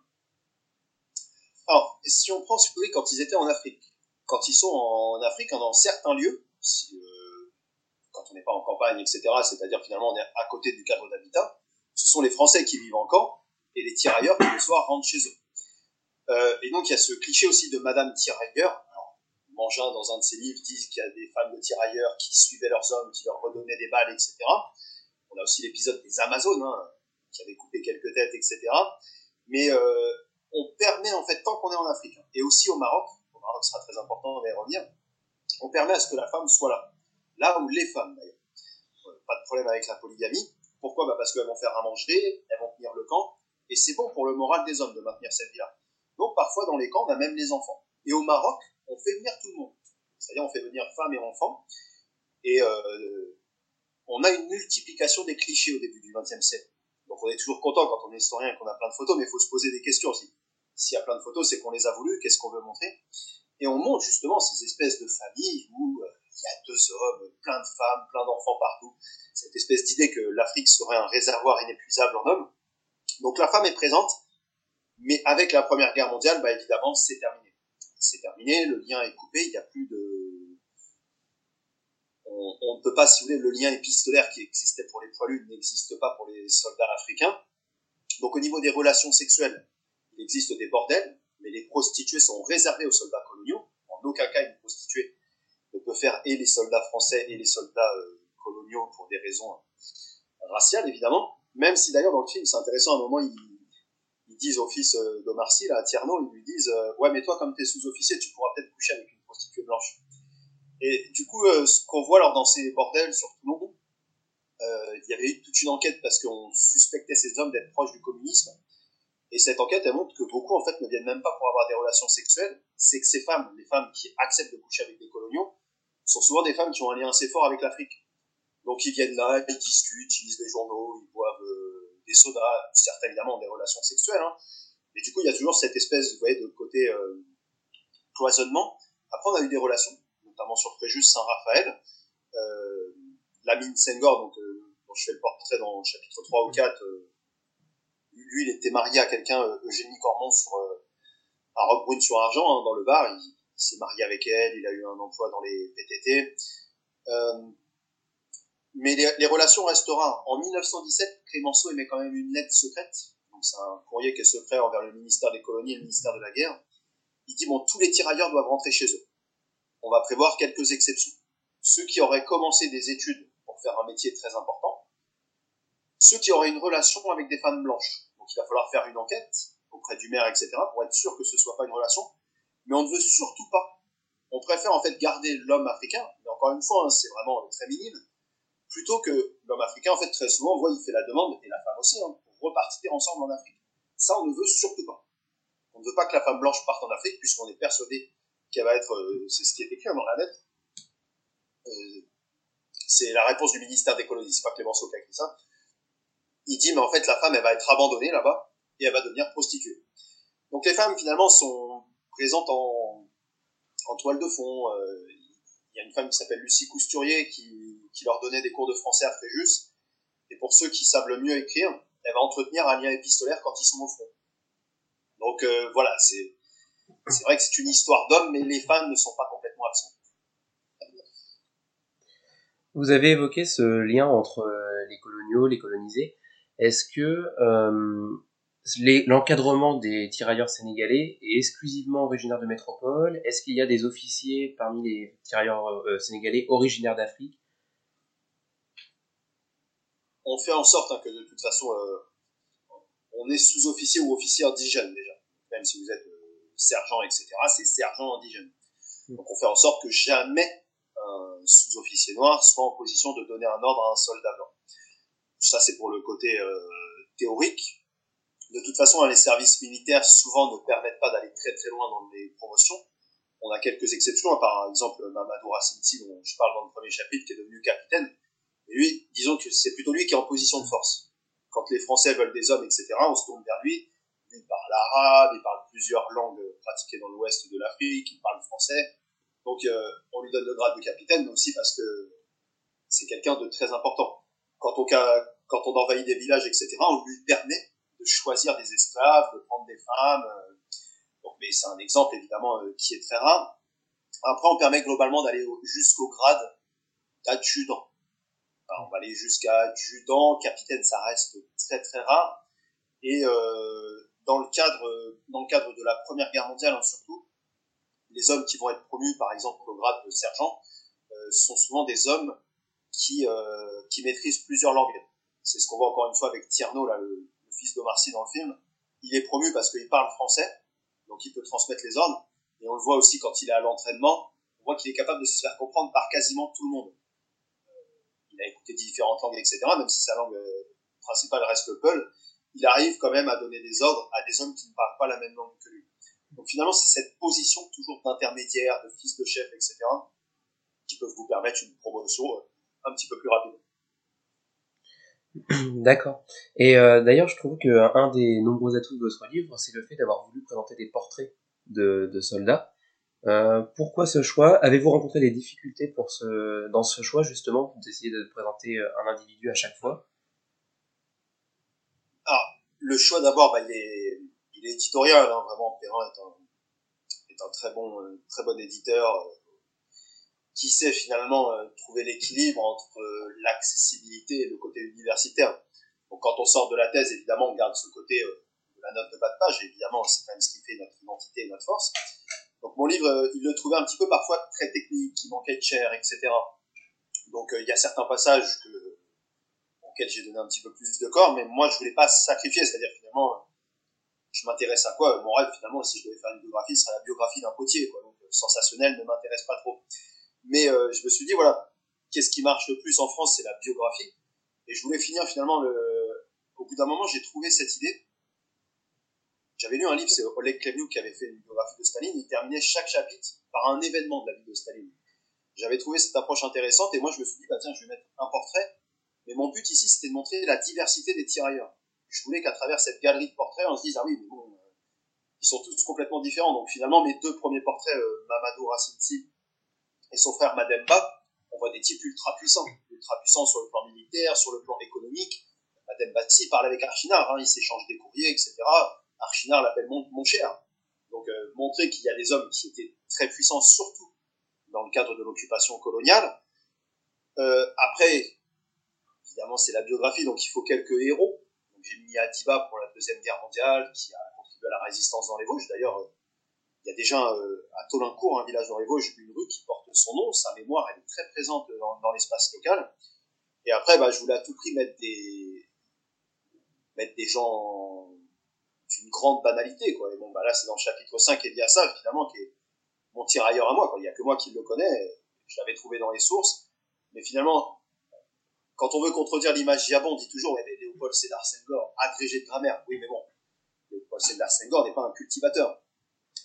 Alors, si on prend, voulez, quand ils étaient en Afrique, quand ils sont en Afrique, dans certains lieux, quand on n'est pas en campagne, etc., c'est-à-dire finalement on est à côté du cadre d'habitat, ce sont les Français qui vivent en camp, et les tirailleurs qui le soir rentrent chez eux. Euh, et donc il y a ce cliché aussi de Madame Tirailleur. Mangin, dans un de ses livres, dit qu'il y a des femmes de tirailleurs qui suivaient leurs hommes, qui leur redonnaient des balles, etc. On a aussi l'épisode des Amazones, hein, qui avaient coupé quelques têtes, etc. Mais euh, on permet, en fait, tant qu'on est en Afrique, hein, et aussi au Maroc, au Maroc sera très important, on va y revenir, on permet à ce que la femme soit là. Là où les femmes, d'ailleurs. Pas de problème avec la polygamie. Pourquoi? Bah Parce qu'elles vont faire à manger, elles vont tenir le camp, et c'est bon pour le moral des hommes de maintenir cette vie-là. Donc parfois dans les camps, on a même les enfants. Et au Maroc, on fait venir tout le monde. C'est-à-dire on fait venir femmes et enfants. Et euh, on a une multiplication des clichés au début du XXe siècle. Donc on est toujours content quand on est historien et qu'on a plein de photos, mais il faut se poser des questions aussi. S'il y a plein de photos, c'est qu'on les a voulues, qu'est-ce qu'on veut montrer? Et on montre justement ces espèces de familles où euh, il y a deux hommes, plein de femmes, plein d'enfants partout. Cette espèce d'idée que l'Afrique serait un réservoir inépuisable en hommes. Donc la femme est présente, mais avec la Première Guerre mondiale, bah, évidemment, c'est terminé. C'est terminé, le lien est coupé, il n'y a plus de... On, ne peut pas, si vous voulez, le lien épistolaire qui existait pour les poilus n'existe pas pour les soldats africains. Donc au niveau des relations sexuelles, il existe des bordels, mais les prostituées sont réservées aux soldats coloniaux. En aucun cas, une prostituée ne peut faire et les soldats français et les soldats euh, coloniaux pour des raisons raciales, évidemment. Même si d'ailleurs dans le film, c'est intéressant, à un moment, ils, disent au fils euh, d'Omar Sy, à Tierno, ils lui disent euh, Ouais, mais toi, comme tu es sous-officier, tu pourras peut-être coucher avec une prostituée blanche. Et du coup, euh, ce qu'on voit dans ces bordels sur Toulon, il y avait eu toute une enquête parce qu'on suspectait ces hommes d'être proches du communisme. Et cette enquête, elle montre que beaucoup, en fait, ne viennent même pas pour avoir des relations sexuelles. C'est que ces femmes, les femmes qui acceptent de coucher avec des coloniaux, sont souvent des femmes qui ont un lien assez fort avec l'Afrique. Donc ils viennent là, ils discutent, ils lisent les journaux, des sodas, certes évidemment des relations sexuelles, hein, mais du coup il y a toujours cette espèce de côté euh, cloisonnement. Après on a eu des relations, notamment sur Fréjus Saint-Raphaël, euh, Lamine Senghor, donc, euh, dont je fais le portrait dans le chapitre 3 ou 4, euh, lui il était marié à quelqu'un, Eugénie Cormont, sur, à Roquebrune sur Argent, hein, dans le bar, il s'est marié avec elle, il a eu un emploi dans les PTT. Mais les, relations resteront. En 1917, Clémenceau émet quand même une lettre secrète. Donc c'est un courrier qui est secret envers le ministère des colonies et le ministère de la guerre. Il dit bon, tous les tirailleurs doivent rentrer chez eux. On va prévoir quelques exceptions. Ceux qui auraient commencé des études pour faire un métier très important. Ceux qui auraient une relation avec des femmes blanches. Donc il va falloir faire une enquête auprès du maire, etc. pour être sûr que ce soit pas une relation. Mais on ne veut surtout pas. On préfère en fait garder l'homme africain. Mais encore une fois, hein, c'est vraiment très minime plutôt que l'homme africain, en fait, très souvent, on voit, il fait la demande, et la femme aussi, hein, pour repartir ensemble en Afrique. Ça, on ne veut surtout pas. On ne veut pas que la femme blanche parte en Afrique, puisqu'on est persuadé qu'elle va être, euh, c'est ce qui est écrit dans la lettre, euh, c'est la réponse du ministère des colonies, c'est pas Clémenceau qui a écrit ça. Il dit, mais en fait, la femme, elle va être abandonnée là-bas, et elle va devenir prostituée. Donc les femmes, finalement, sont présentes en, toile de fond. Euh, il y a une femme qui s'appelle Lucie Cousturier qui qui leur donnait des cours de français à Fréjus. Et pour ceux qui savent le mieux écrire, elle va entretenir un lien épistolaire quand ils sont au front. Donc euh, voilà, c'est vrai que c'est une histoire d'hommes, mais les femmes ne sont pas complètement absentes. Vous avez évoqué ce lien entre euh, les coloniaux, les colonisés. Est-ce que euh, l'encadrement des tirailleurs sénégalais est exclusivement originaire de métropole? Est-ce qu'il y a des officiers parmi les tirailleurs sénégalais originaires d'Afrique on fait en sorte hein, que de toute façon, euh, on est sous-officier ou officier indigène déjà. Même si vous êtes euh, sergent, etc., c'est sergent indigène. Mm. Donc on fait en sorte que jamais un sous-officier noir soit en position de donner un ordre à un soldat blanc. Ça, c'est pour le côté euh, théorique. De toute façon, hein, les services militaires souvent ne permettent pas d'aller très très loin dans les promotions. On a quelques exceptions, hein, par exemple Mamadou Racine dont je parle dans le premier chapitre, qui est devenu capitaine lui, disons que c'est plutôt lui qui est en position de force. Quand les Français veulent des hommes, etc., on se tourne vers lui. Il parle arabe, il parle plusieurs langues pratiquées dans l'ouest de l'Afrique, il parle français. Donc euh, on lui donne le grade de capitaine, mais aussi parce que c'est quelqu'un de très important. Quand on, envahit des villages, etc., on lui permet de choisir des esclaves, de prendre des femmes. Euh. mais c'est un exemple évidemment euh, qui est très rare. Après, on permet globalement d'aller jusqu'au grade d'adjudant on va aller jusqu'à adjudant, capitaine, ça reste très très rare. Et euh, dans le cadre de la Première Guerre mondiale hein, surtout, les hommes qui vont être promus, par exemple, au grade de sergent, sont souvent des hommes qui, qui maîtrisent plusieurs langues. C'est ce qu'on voit encore une fois avec Tierno, le, fils de Marcy dans le film. Il est promu parce qu'il parle français, donc il peut transmettre les ordres. Et on le voit aussi quand il est à l'entraînement, on voit qu'il est capable de se faire comprendre par quasiment tout le monde. Il a écouté différentes langues, etc., même si sa langue principale reste le Peul il arrive quand même à donner des ordres à des hommes qui ne parlent pas la même langue que lui. Donc finalement, c'est cette position toujours d'intermédiaire, de fils de chef, etc., qui peuvent vous permettre une promotion euh, un petit peu plus rapide. D'accord. Et euh, d'ailleurs, je trouve qu'un des nombreux atouts de votre livre, c'est le fait d'avoir voulu présenter des portraits de, soldats. Euh, pourquoi ce choix? Avez-vous rencontré des difficultés pour ce, dans ce choix, justement, d'essayer de présenter un individu à chaque fois? Le choix d'abord, bah, il, est, il est éditorial, hein, vraiment. Perrin est un, est un très bon, euh, très bon éditeur euh, qui sait finalement euh, trouver l'équilibre entre l'accessibilité et le côté universitaire. Donc quand on sort de la thèse, évidemment, on garde ce côté de la note de bas de page, évidemment, c'est quand même ce qui fait notre identité et notre force. Donc mon livre, il le trouvait un petit peu parfois très technique, qui manquait de chair, etc. Donc il y a certains passages que j'ai donné un petit peu plus de corps, mais moi je voulais pas sacrifier, c'est-à-dire finalement, je m'intéresse à quoi? Mon rêve finalement, si je devais faire une biographie, ce serait la biographie d'un potier, quoi. Donc sensationnel ne m'intéresse pas trop. Mais euh, je me suis dit voilà, qu'est-ce qui marche le plus en France, c'est la biographie. Et je voulais finir finalement le. Au bout d'un moment, j'ai trouvé cette idée. J'avais lu un livre, c'est Oleg Klemiouk qui avait fait une biographie de Staline. Il terminait chaque chapitre par un événement de la vie de Staline. J'avais trouvé cette approche intéressante et moi je me suis dit bah tiens, je vais mettre un portrait mais mon but ici, c'était de montrer la diversité des tirailleurs. Je voulais qu'à travers cette galerie de portraits, on se dise, ah oui, bon, euh, ils sont tous complètement différents. Donc finalement, mes deux premiers portraits, euh, Mamadou Racinti et son frère Mademba, on voit des types ultra puissants. Ultra puissants sur le plan militaire, sur le plan économique. Mademba, si, parle avec Archinard, hein, il s'échange des courriers, etc. Archinard l'appelle mon, cher. Donc euh, montrer qu'il y a des hommes qui étaient très puissants, surtout dans le cadre de l'occupation coloniale. après, évidemment, c'est la biographie, donc il faut quelques héros. J'ai mis Atiba pour la Deuxième Guerre mondiale, qui a contribué à la résistance dans les Vosges. D'ailleurs, euh, il y a déjà euh, à Tolincourt, un village dans les Vosges, une rue qui porte son nom. Sa mémoire, elle est très présente dans, l'espace local. Et après, bah, je voulais à tout prix mettre des, mettre des gens d'une grande banalité. Quoi. Et bon, bah, là, c'est dans le chapitre 5, ça, finalement, qui est mon tirailleur à moi. Quoi. Il n'y a que moi qui le connais. Je l'avais trouvé dans les sources. Mais finalement, quand on veut contredire l'image Giabon, on dit toujours, mais Léopold Sédar Senghor, agrégé de grammaire. Oui, mais bon, Léopold Sédar Senghor n'est pas un cultivateur.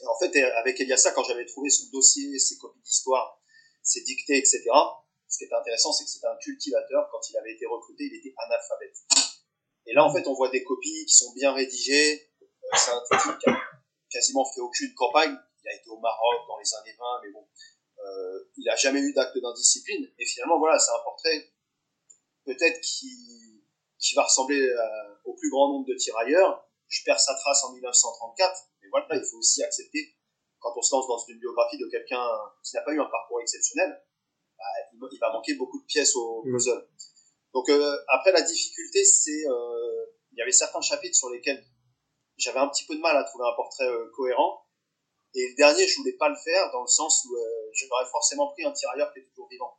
Et en fait, avec Eliassa, quand j'avais trouvé son dossier, ses copies d'histoire, ses dictées, etc., ce qui est intéressant, c'est que c'était un cultivateur. Quand il avait été recruté, il était analphabète. Et là, en fait, on voit des copies qui sont bien rédigées. C'est un type qui a quasiment fait aucune campagne. Il a été au Maroc dans les années 20, mais bon, euh, il a jamais eu d'acte d'indiscipline. Et finalement, voilà, c'est un portrait peut-être qui, qui va ressembler au plus grand nombre de tirailleurs. Je perds sa trace en 1934, mais voilà, il faut aussi accepter, quand on se lance dans une biographie de quelqu'un qui n'a pas eu un parcours exceptionnel, bah, il va manquer beaucoup de pièces au mmh. puzzle. Donc euh, après, la difficulté, c'est... Euh, il y avait certains chapitres sur lesquels j'avais un petit peu de mal à trouver un portrait cohérent. Et le dernier, je voulais pas le faire dans le sens où j'aurais forcément pris un tirailleur qui est toujours vivant.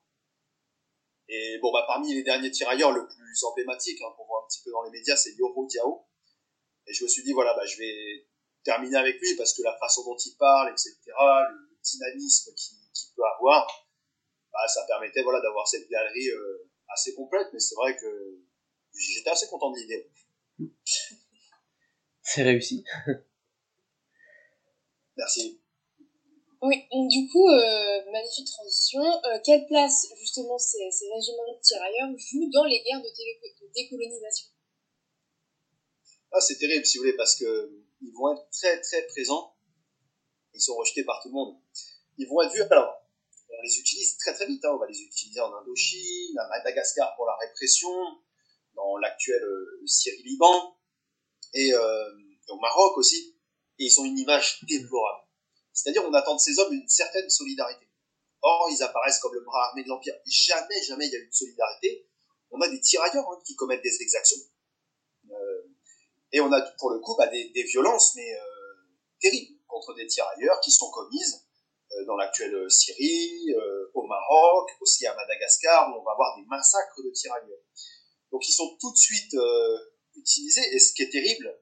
Et bon, bah, parmi les derniers tirailleurs, le plus emblématique, hein, qu'on voit un petit peu dans les médias, c'est Yoro Diao. Et je me suis dit, voilà, bah, je vais terminer avec lui parce que la façon dont il parle, etc., le, dynamisme qu'il peut avoir, bah, ça permettait voilà, d'avoir cette galerie euh, assez complète. Mais c'est vrai que j'étais assez content de l'idée. C'est réussi. Merci. Oui, donc du coup, euh, magnifique transition. Euh, quelle place justement ces, ces, régiments de tirailleurs jouent dans les guerres de, décolonisation? Ah, c'est terrible si vous voulez, parce que ils vont être très très présents. Ils sont rejetés par tout le monde. Ils vont être vus. Alors, on les utilise très très vite. Hein. On va les utiliser en Indochine, à Madagascar pour la répression, dans l'actuel euh, Syrie-Liban et au Maroc aussi. Et ils ont une image déplorable c'est-à-dire, on attend de ces hommes une certaine solidarité. Or, ils apparaissent comme le bras armé de l'Empire. Jamais, jamais il y a eu de solidarité. On a des tirailleurs hein, qui commettent des exactions. Euh, et on a, pour le coup, bah, des, violences, mais euh, terribles, contre des tirailleurs qui sont commises dans l'actuelle Syrie, au Maroc, aussi à Madagascar, où on va avoir des massacres de tirailleurs. Donc ils sont tout de suite utilisés, et ce qui est terrible,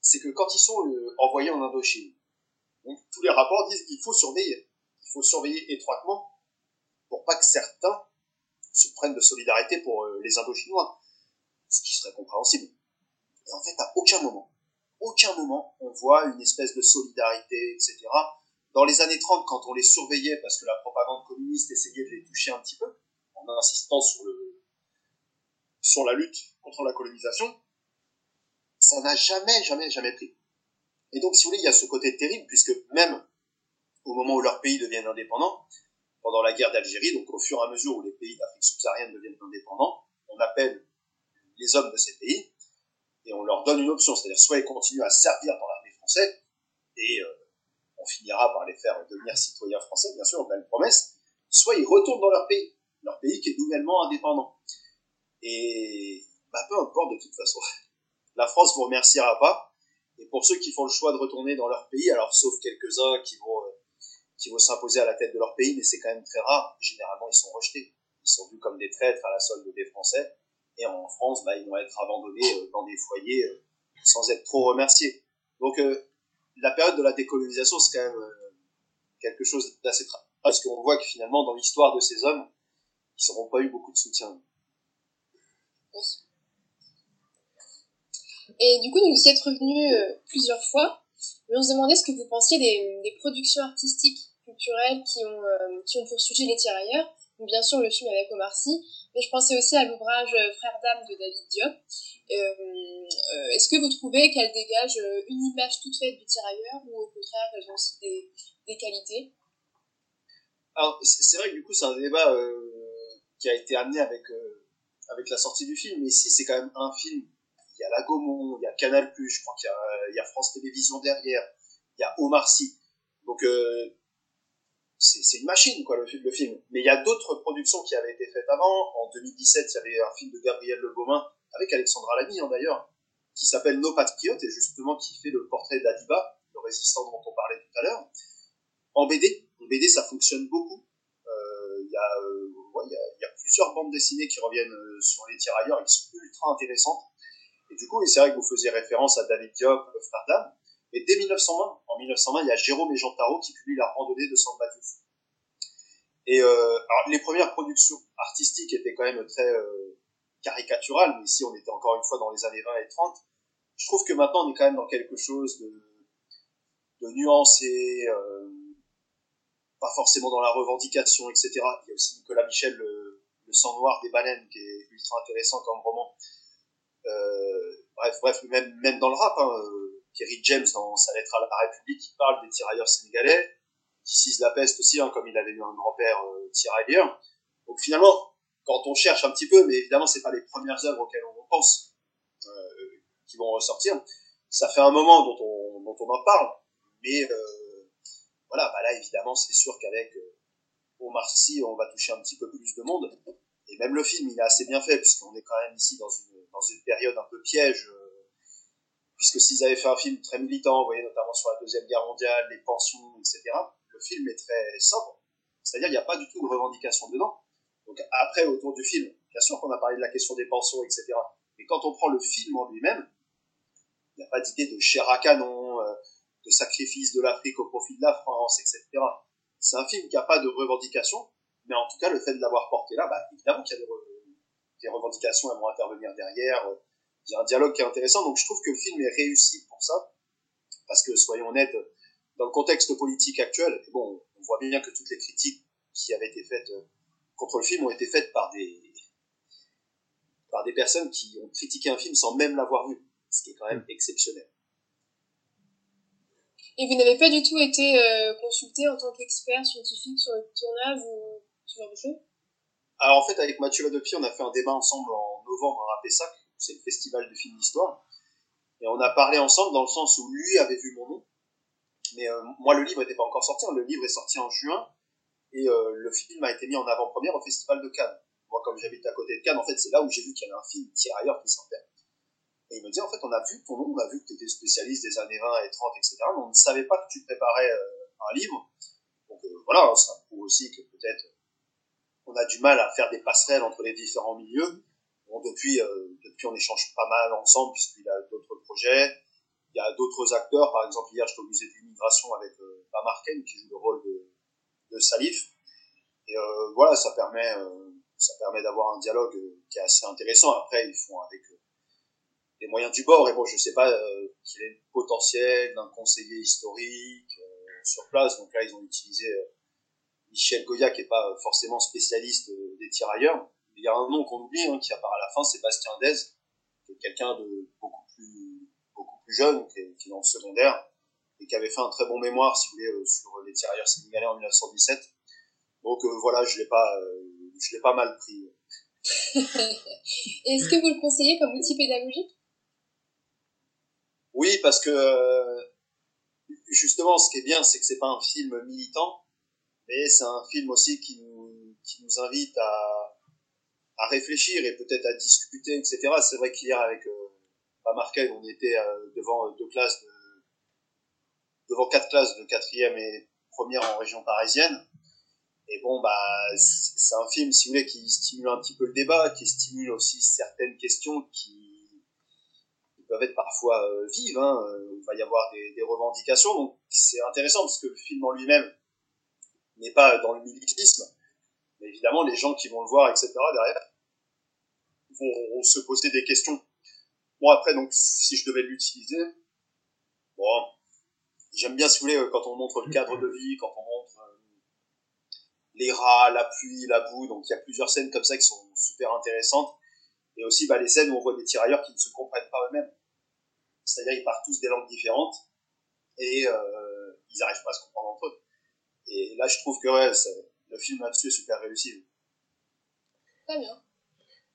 c'est que quand ils sont envoyés en Indochine, tous les rapports disent qu'il faut surveiller. Il faut surveiller étroitement pour pas que certains se prennent de solidarité pour les Indochinois, ce qui serait compréhensible. Et en fait, à aucun moment, aucun moment, on voit une espèce de solidarité, etc. Dans les années 30, quand on les surveillait, parce que la propagande communiste essayait de les toucher un petit peu, en insistant sur, le, sur la lutte contre la colonisation, ça n'a jamais, jamais, jamais pris. Et donc, si vous voulez, il y a ce côté terrible, puisque même au moment où leurs pays deviennent indépendants, pendant la guerre d'Algérie, donc au fur et à mesure où les pays d'Afrique subsaharienne deviennent indépendants, on appelle les hommes de ces pays et on leur donne une option, c'est-à-dire soit ils continuent à servir dans l'armée française et euh, on finira par les faire devenir citoyens français, bien sûr, belle promesse, soit ils retournent dans leur pays, leur pays qui est nouvellement indépendant. Et bah, peu importe de toute façon. La France vous remerciera pas. Et pour ceux qui font le choix de retourner dans leur pays, alors sauf quelques-uns qui vont euh, qui vont s'imposer à la tête de leur pays, mais c'est quand même très rare. Généralement, ils sont rejetés. Ils sont vus comme des traîtres à la solde des Français. Et en France, bah, ils vont être abandonnés euh, dans des foyers euh, sans être trop remerciés. Donc la période de la décolonisation, c'est quand même quelque chose d'assez. Parce qu'on voit que finalement, dans l'histoire de ces hommes, ils n'auront pas eu beaucoup de soutien. Et du coup, nous y êtes revenus plusieurs fois. Mais on se demandait ce que vous pensiez des, productions artistiques, culturelles qui ont, qui ont pour sujet les tirailleurs bien sûr le film avec Omar Sy, mais je pensais aussi à l'ouvrage euh, Frères d'âme de David Diop. Euh, euh, est-ce que vous trouvez qu'elle dégage une image toute faite du tirailleur ou au contraire elles ont aussi des, des qualités? Alors c'est vrai que du coup c'est un débat qui a été amené avec, avec la sortie du film, mais ici c'est quand même un film. Il y a la Gaumont, il y a Canal+, je crois qu'il y, a France Télévisions derrière, il y a Omar Sy. Donc c'est une machine, quoi, le, film. Mais il y a d'autres productions qui avaient été faites avant. En 2017, il y avait un film de Gabriel Le Gaumont, avec Alexandra Lamy, hein, d'ailleurs, qui s'appelle Nos Patriotes, et justement qui fait le portrait d'Adiba, le résistant dont on parlait tout à l'heure. En BD, en BD, ça fonctionne beaucoup. Euh, il y, euh, y, y, a plusieurs bandes dessinées qui reviennent euh, sur les tirailleurs, qui sont ultra intéressantes. Et du coup, c'est vrai que vous faisiez référence à David Diop, le frère d'âme. Et dès 1920, en 1920, il y a Jérôme et Jean Tarot qui publient la randonnée de Samba Diouf. Et euh, les premières productions artistiques étaient quand même très euh, caricaturales, mais ici on était encore une fois dans les années 20 et 30. Je trouve que maintenant on est quand même dans quelque chose de, de nuancé, euh, pas forcément dans la revendication, etc. Il y a aussi Nicolas Michel, le sang noir des baleines, qui est ultra intéressant comme roman. Euh, bref, même, dans le rap, hein, euh, Kerry James dans sa lettre à la République, il parle des tirailleurs sénégalais, qui la peste aussi, hein, comme il avait eu un grand-père euh, tirailleur. Donc finalement, quand on cherche un petit peu, mais évidemment c'est pas les premières œuvres auxquelles on pense euh, qui vont ressortir, ça fait un moment dont on, en parle, mais voilà, bah là évidemment c'est sûr qu'avec Omar Sy on va toucher un petit peu plus de monde, et même le film il est assez bien fait, puisqu'on est quand même ici dans une, dans une période un peu piège, euh, puisque s'ils avaient fait un film très militant, vous voyez, notamment sur la Deuxième Guerre mondiale, les pensions, etc., le film est très sobre. C'est-à-dire, il n'y a pas du tout de revendication dedans. Donc après, autour du film, bien sûr qu'on a parlé de la question des pensions, etc., mais quand on prend le film en lui-même, il n'y a pas d'idée de chair à canon, euh, de sacrifice de l'Afrique au profit de la France, etc. C'est un film qui n'a pas de revendication, mais en tout cas, le fait de l'avoir porté là, bah, évidemment qu'il y a des, revendications, elles vont intervenir derrière, euh, il y a un dialogue qui est intéressant. Donc je trouve que le film est réussi pour ça, parce que soyons honnêtes, dans le contexte politique actuel, bon, on voit bien que toutes les critiques qui avaient été faites euh, contre le film ont été faites par des par des personnes qui ont critiqué un film sans même l'avoir vu, ce qui est quand même exceptionnel. Et vous n'avez pas du tout été euh, consulté en tant qu'expert scientifique sur le tournage ou ce genre de choses? Alors en fait, avec Mathieu Ladepi, on a fait un débat ensemble en novembre à Pessac, c'est le festival de film d'histoire. Et on a parlé ensemble dans le sens où lui avait vu mon nom. Mais euh, moi, le livre n'était pas encore sorti. Hein. Le livre est sorti en juin. Et euh, le film a été mis en avant-première au festival de Cannes. Moi, comme j'habite à côté de Cannes, en fait, c'est là où j'ai vu qu'il y avait un film tirailleur qui sortait. Et il me dit, en fait, on a vu ton nom, on a vu que tu étais spécialiste des années 20 et 30, etc. On ne savait pas que tu préparais euh, un livre. Donc voilà, ça prouve aussi que peut-être on a du mal à faire des passerelles entre les différents milieux. Bon, depuis, euh, depuis, on échange pas mal ensemble puisqu'il a d'autres projets. Il y a d'autres acteurs. Par exemple, hier, j'étais au musée de l'immigration avec euh, qui joue le rôle de, de Salif. Et euh, voilà, ça permet, euh, ça permet d'avoir un dialogue euh, qui est assez intéressant. Après, ils font avec les moyens du bord. Et bon, je sais pas quel est le potentiel d'un conseiller historique sur place. Donc là, ils ont utilisé Michel Goya, qui est pas forcément spécialiste des tirailleurs. Il y a un nom qu'on oublie, hein, qui apparaît à la fin, Sébastien Dez, qui quelqu'un de beaucoup plus, beaucoup plus jeune, qui est, qui dans secondaire, et qui avait fait un très bon mémoire, si vous voulez, sur les tirailleurs sénégalais en 1917. Donc euh, voilà, je l'ai pas, euh, je l'ai pas mal pris. Est-ce que vous le conseillez comme outil pédagogique? Oui, parce que euh, justement, ce qui est bien, c'est que c'est pas un film militant, mais c'est un film aussi qui nous, qui nous invite à, réfléchir et peut-être à discuter, etc. C'est vrai qu'hier avec euh, on était devant deux classes de, devant quatre classes de quatrième et première en région parisienne. Et bon, bah, c'est un film, si vous voulez, qui stimule un petit peu le débat, qui stimule aussi certaines questions qui peuvent être parfois euh, vives. Hein. Il va y avoir des, revendications, donc c'est intéressant parce que le film en lui-même n'est pas dans le militisme, mais évidemment, les gens qui vont le voir, etc., derrière, vont, se poser des questions. Bon, après, donc, si je devais l'utiliser, bon, j'aime bien, si vous voulez, quand on montre le cadre de vie, quand on montre euh, les rats, la pluie, la boue. Donc il y a plusieurs scènes comme ça qui sont super intéressantes. Et aussi bah, les scènes où on voit des tirailleurs qui ne se comprennent pas eux-mêmes. C'est-à-dire ils parlent tous des langues différentes et euh, ils n'arrivent pas à se comprendre entre eux. Et là je trouve que ouais, le film là-dessus est super réussi. Très bien.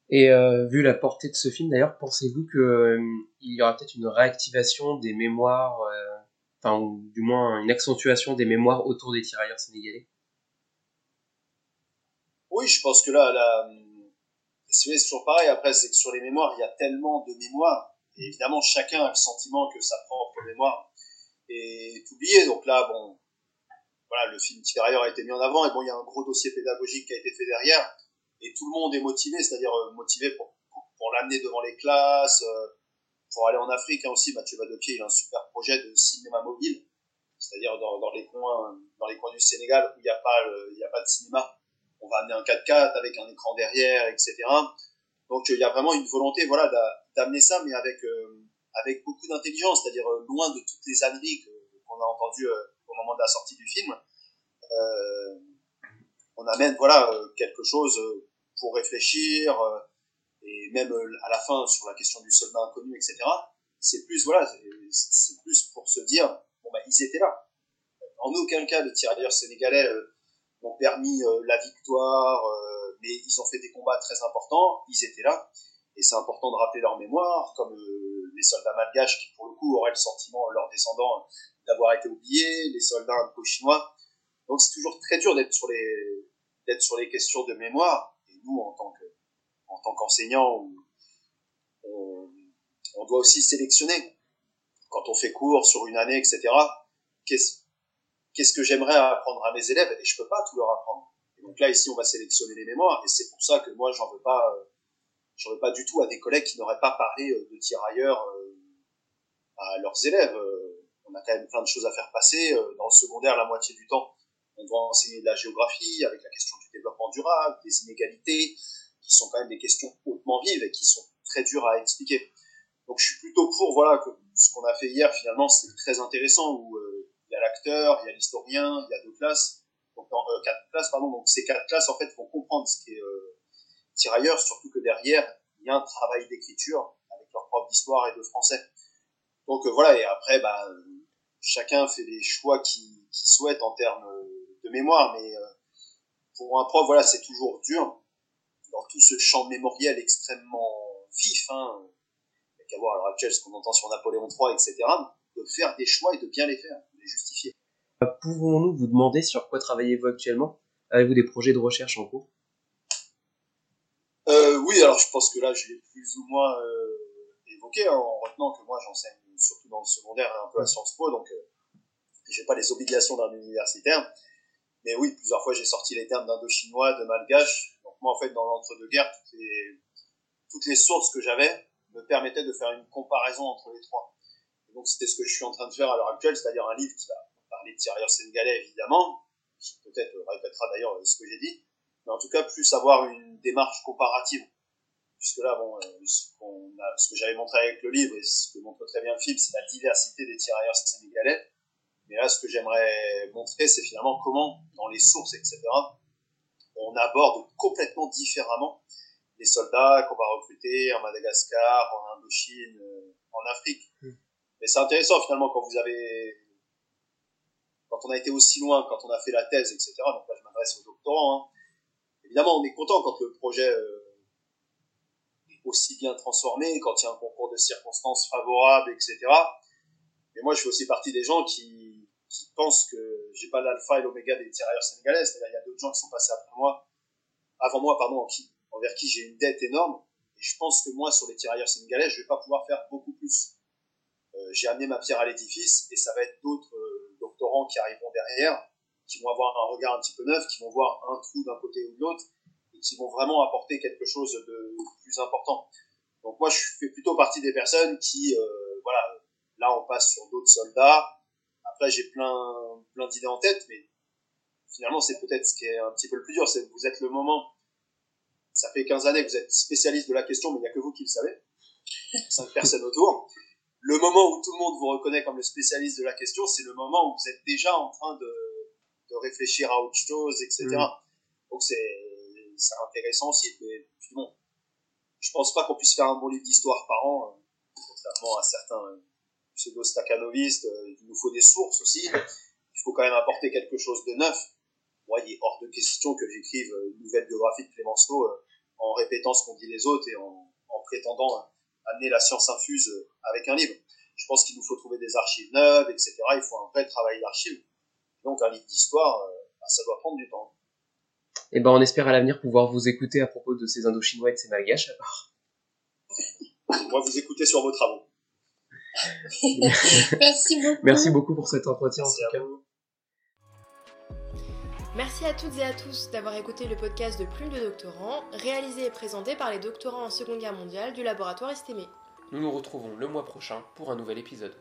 Et euh, vu la portée de ce film d'ailleurs, pensez-vous qu'il euh, y aura peut-être une réactivation des mémoires, euh, enfin ou du moins une accentuation des mémoires autour des tirailleurs sénégalais? Oui, je pense que là, là c'est toujours pareil. Après, c'est que sur les mémoires, il y a tellement de mémoires. Et évidemment, chacun a le sentiment que sa propre mémoire est oubliée. Donc là, bon, voilà, le film Tirailleur a été mis en avant. Et bon, il y a un gros dossier pédagogique qui a été fait derrière. Et tout le monde est motivé, c'est-à-dire euh, motivé pour, pour, l'amener devant les classes, euh, pour aller en Afrique hein, aussi. Mathieu Vadepied, il a un super projet de cinéma mobile. C'est-à-dire dans, les coins, dans les coins du Sénégal où il n'y a pas, a pas de cinéma on va amener un 4x4 avec un écran derrière, etc. Donc il y a vraiment une volonté, voilà, d'amener ça, mais avec euh, avec beaucoup d'intelligence, c'est-à-dire euh, loin de toutes les âneries qu'on a entendues euh, au moment de la sortie du film. on amène voilà quelque chose pour réfléchir et même à la fin sur la question du soldat inconnu, etc. C'est plus voilà, c'est plus pour se dire bon bah ils étaient là. En aucun cas les tirailleurs sénégalais ont permis euh, la victoire, euh, mais ils ont fait des combats très importants, ils étaient là, et c'est important de rappeler leur mémoire, comme euh, les soldats malgaches qui, pour le coup, auraient le sentiment, leurs descendants, d'avoir été oubliés, les soldats chinois Donc c'est toujours très dur d'être sur les d'être sur les questions de mémoire. Et nous, en tant tant qu'enseignants, on, on, doit aussi sélectionner quand on fait cours sur une année, etc. Qu'est-ce qu'est-ce que j'aimerais apprendre à mes élèves? Et je peux pas tout leur apprendre. Donc là ici on va sélectionner les mémoires et c'est pour ça que moi j'en veux pas euh, j'en veux pas du tout à des collègues qui n'auraient pas parlé euh, de tirailleurs euh, à leurs élèves. on a quand même plein de choses à faire passer dans le secondaire la moitié du temps. On doit enseigner de la géographie avec la question du développement durable, des inégalités qui sont quand même des questions hautement vives et qui sont très dures à expliquer. Donc je suis plutôt pour voilà ce qu'on a fait hier finalement c'était très intéressant où il y a l'acteur, il y a l'historien, il y a deux classes, donc euh, quatre classes pardon. Donc ces quatre classes en fait vont comprendre ce qui est euh, tirailleur, surtout que derrière il y a un travail d'écriture avec leur propre histoire et de français. Donc euh, voilà et après bah chacun fait les choix qu'il souhaite en termes de mémoire, mais pour un prof voilà c'est toujours dur dans tout ce champ mémoriel extrêmement vif. Hein, qu'à voir à l'heure actuelle ce qu'on entend sur Napoléon III, etc de faire des choix et de bien les faire, de les justifier. Pouvons-nous vous demander sur quoi travaillez-vous actuellement? Avez-vous des projets de recherche en cours? Euh, Oui, alors je pense que là, je l'ai plus ou moins euh, évoqué, hein, en retenant que moi, j'enseigne surtout dans le secondaire un peu à Sciences Po, donc euh, j'ai pas les obligations d'un universitaire. Mais oui, plusieurs fois j'ai sorti les termes d'indo-chinois, de malgache. Donc moi en fait dans l'entre-deux-guerres, toutes les, toutes les sources que j'avais me permettaient de faire une comparaison entre les trois. Et donc c'était ce que je suis en train de faire à l'heure actuelle, c'est-à-dire un livre qui va parler de tirailleurs sénégalais évidemment, qui peut-être répétera d'ailleurs ce que j'ai dit, mais en tout cas plus avoir une démarche comparative. Puisque là, bon, euh, a, ce que j'avais montré avec le livre et ce que montre très bien le film, c'est la diversité des tirailleurs sénégalais. Mais là, ce que j'aimerais montrer, c'est finalement comment, dans les sources, etc., on aborde complètement différemment les soldats qu'on va recruter en Madagascar, en Indochine, euh, en Afrique. Hmm. Mais c'est intéressant finalement quand vous avez, quand on a été aussi loin, quand on a fait la thèse, etc. Donc là, je m'adresse aux doctorants. Hein. Évidemment, on est content quand le projet euh, est aussi bien transformé, quand il y a un concours de circonstances favorables, etc. Mais moi, je fais aussi partie des gens qui pensent que j'ai pas l'alpha et l'oméga des tirailleurs sénégalais. C'est-à-dire, il y a d'autres gens qui sont passés après moi, avant moi, pardon, qui, envers qui j'ai une dette énorme. Et je pense que moi, sur les tirailleurs sénégalais, je vais pas pouvoir faire beaucoup plus. Euh, j'ai amené ma pierre à l'édifice et ça va être d'autres qui arriveront derrière, qui vont avoir un regard un petit peu neuf, qui vont voir un trou d'un côté ou de l'autre et qui vont vraiment apporter quelque chose de plus important. Donc moi, je fais plutôt partie des personnes qui, euh, voilà, là, on passe sur d'autres soldats, après, j'ai plein, plein d'idées en tête, mais finalement, c'est peut-être ce qui est un petit peu le plus dur, c'est que vous êtes le moment, ça fait 15 années que vous êtes spécialiste de la question, mais il n'y a que vous qui le savez, cinq personnes autour. Le moment où tout le monde vous reconnaît comme le spécialiste de la question, c'est le moment où vous êtes déjà en train de, de réfléchir à autre chose, etc. Mm. Donc c'est, intéressant aussi, mais puis bon, je pense pas qu'on puisse faire un bon livre d'histoire par an, euh, contrairement à certains pseudo-staccanovistes, euh, il nous faut des sources aussi. Il faut quand même apporter quelque chose de neuf. Moi, il est hors de question que j'écrive euh, une nouvelle biographie de Clémenceau euh, en répétant ce qu'ont dit les autres et en, prétendant amener la science infuse avec un livre. Je pense qu'il nous faut trouver des archives neuves, etc. Il faut un vrai travail d'archives. Donc un livre d'histoire, bah, ça doit prendre du temps. Et eh ben on espère à l'avenir pouvoir vous écouter à propos de ces Indochinois et de ces Malgaches Moi, vous écoutez sur vos travaux. Merci beaucoup. Merci beaucoup pour cet entretien Merci à toutes et à tous d'avoir écouté le podcast de Plume de Doctorants, réalisé et présenté par les doctorants en Seconde Guerre mondiale du laboratoire Estémé. Nous nous retrouvons le mois prochain pour un nouvel épisode.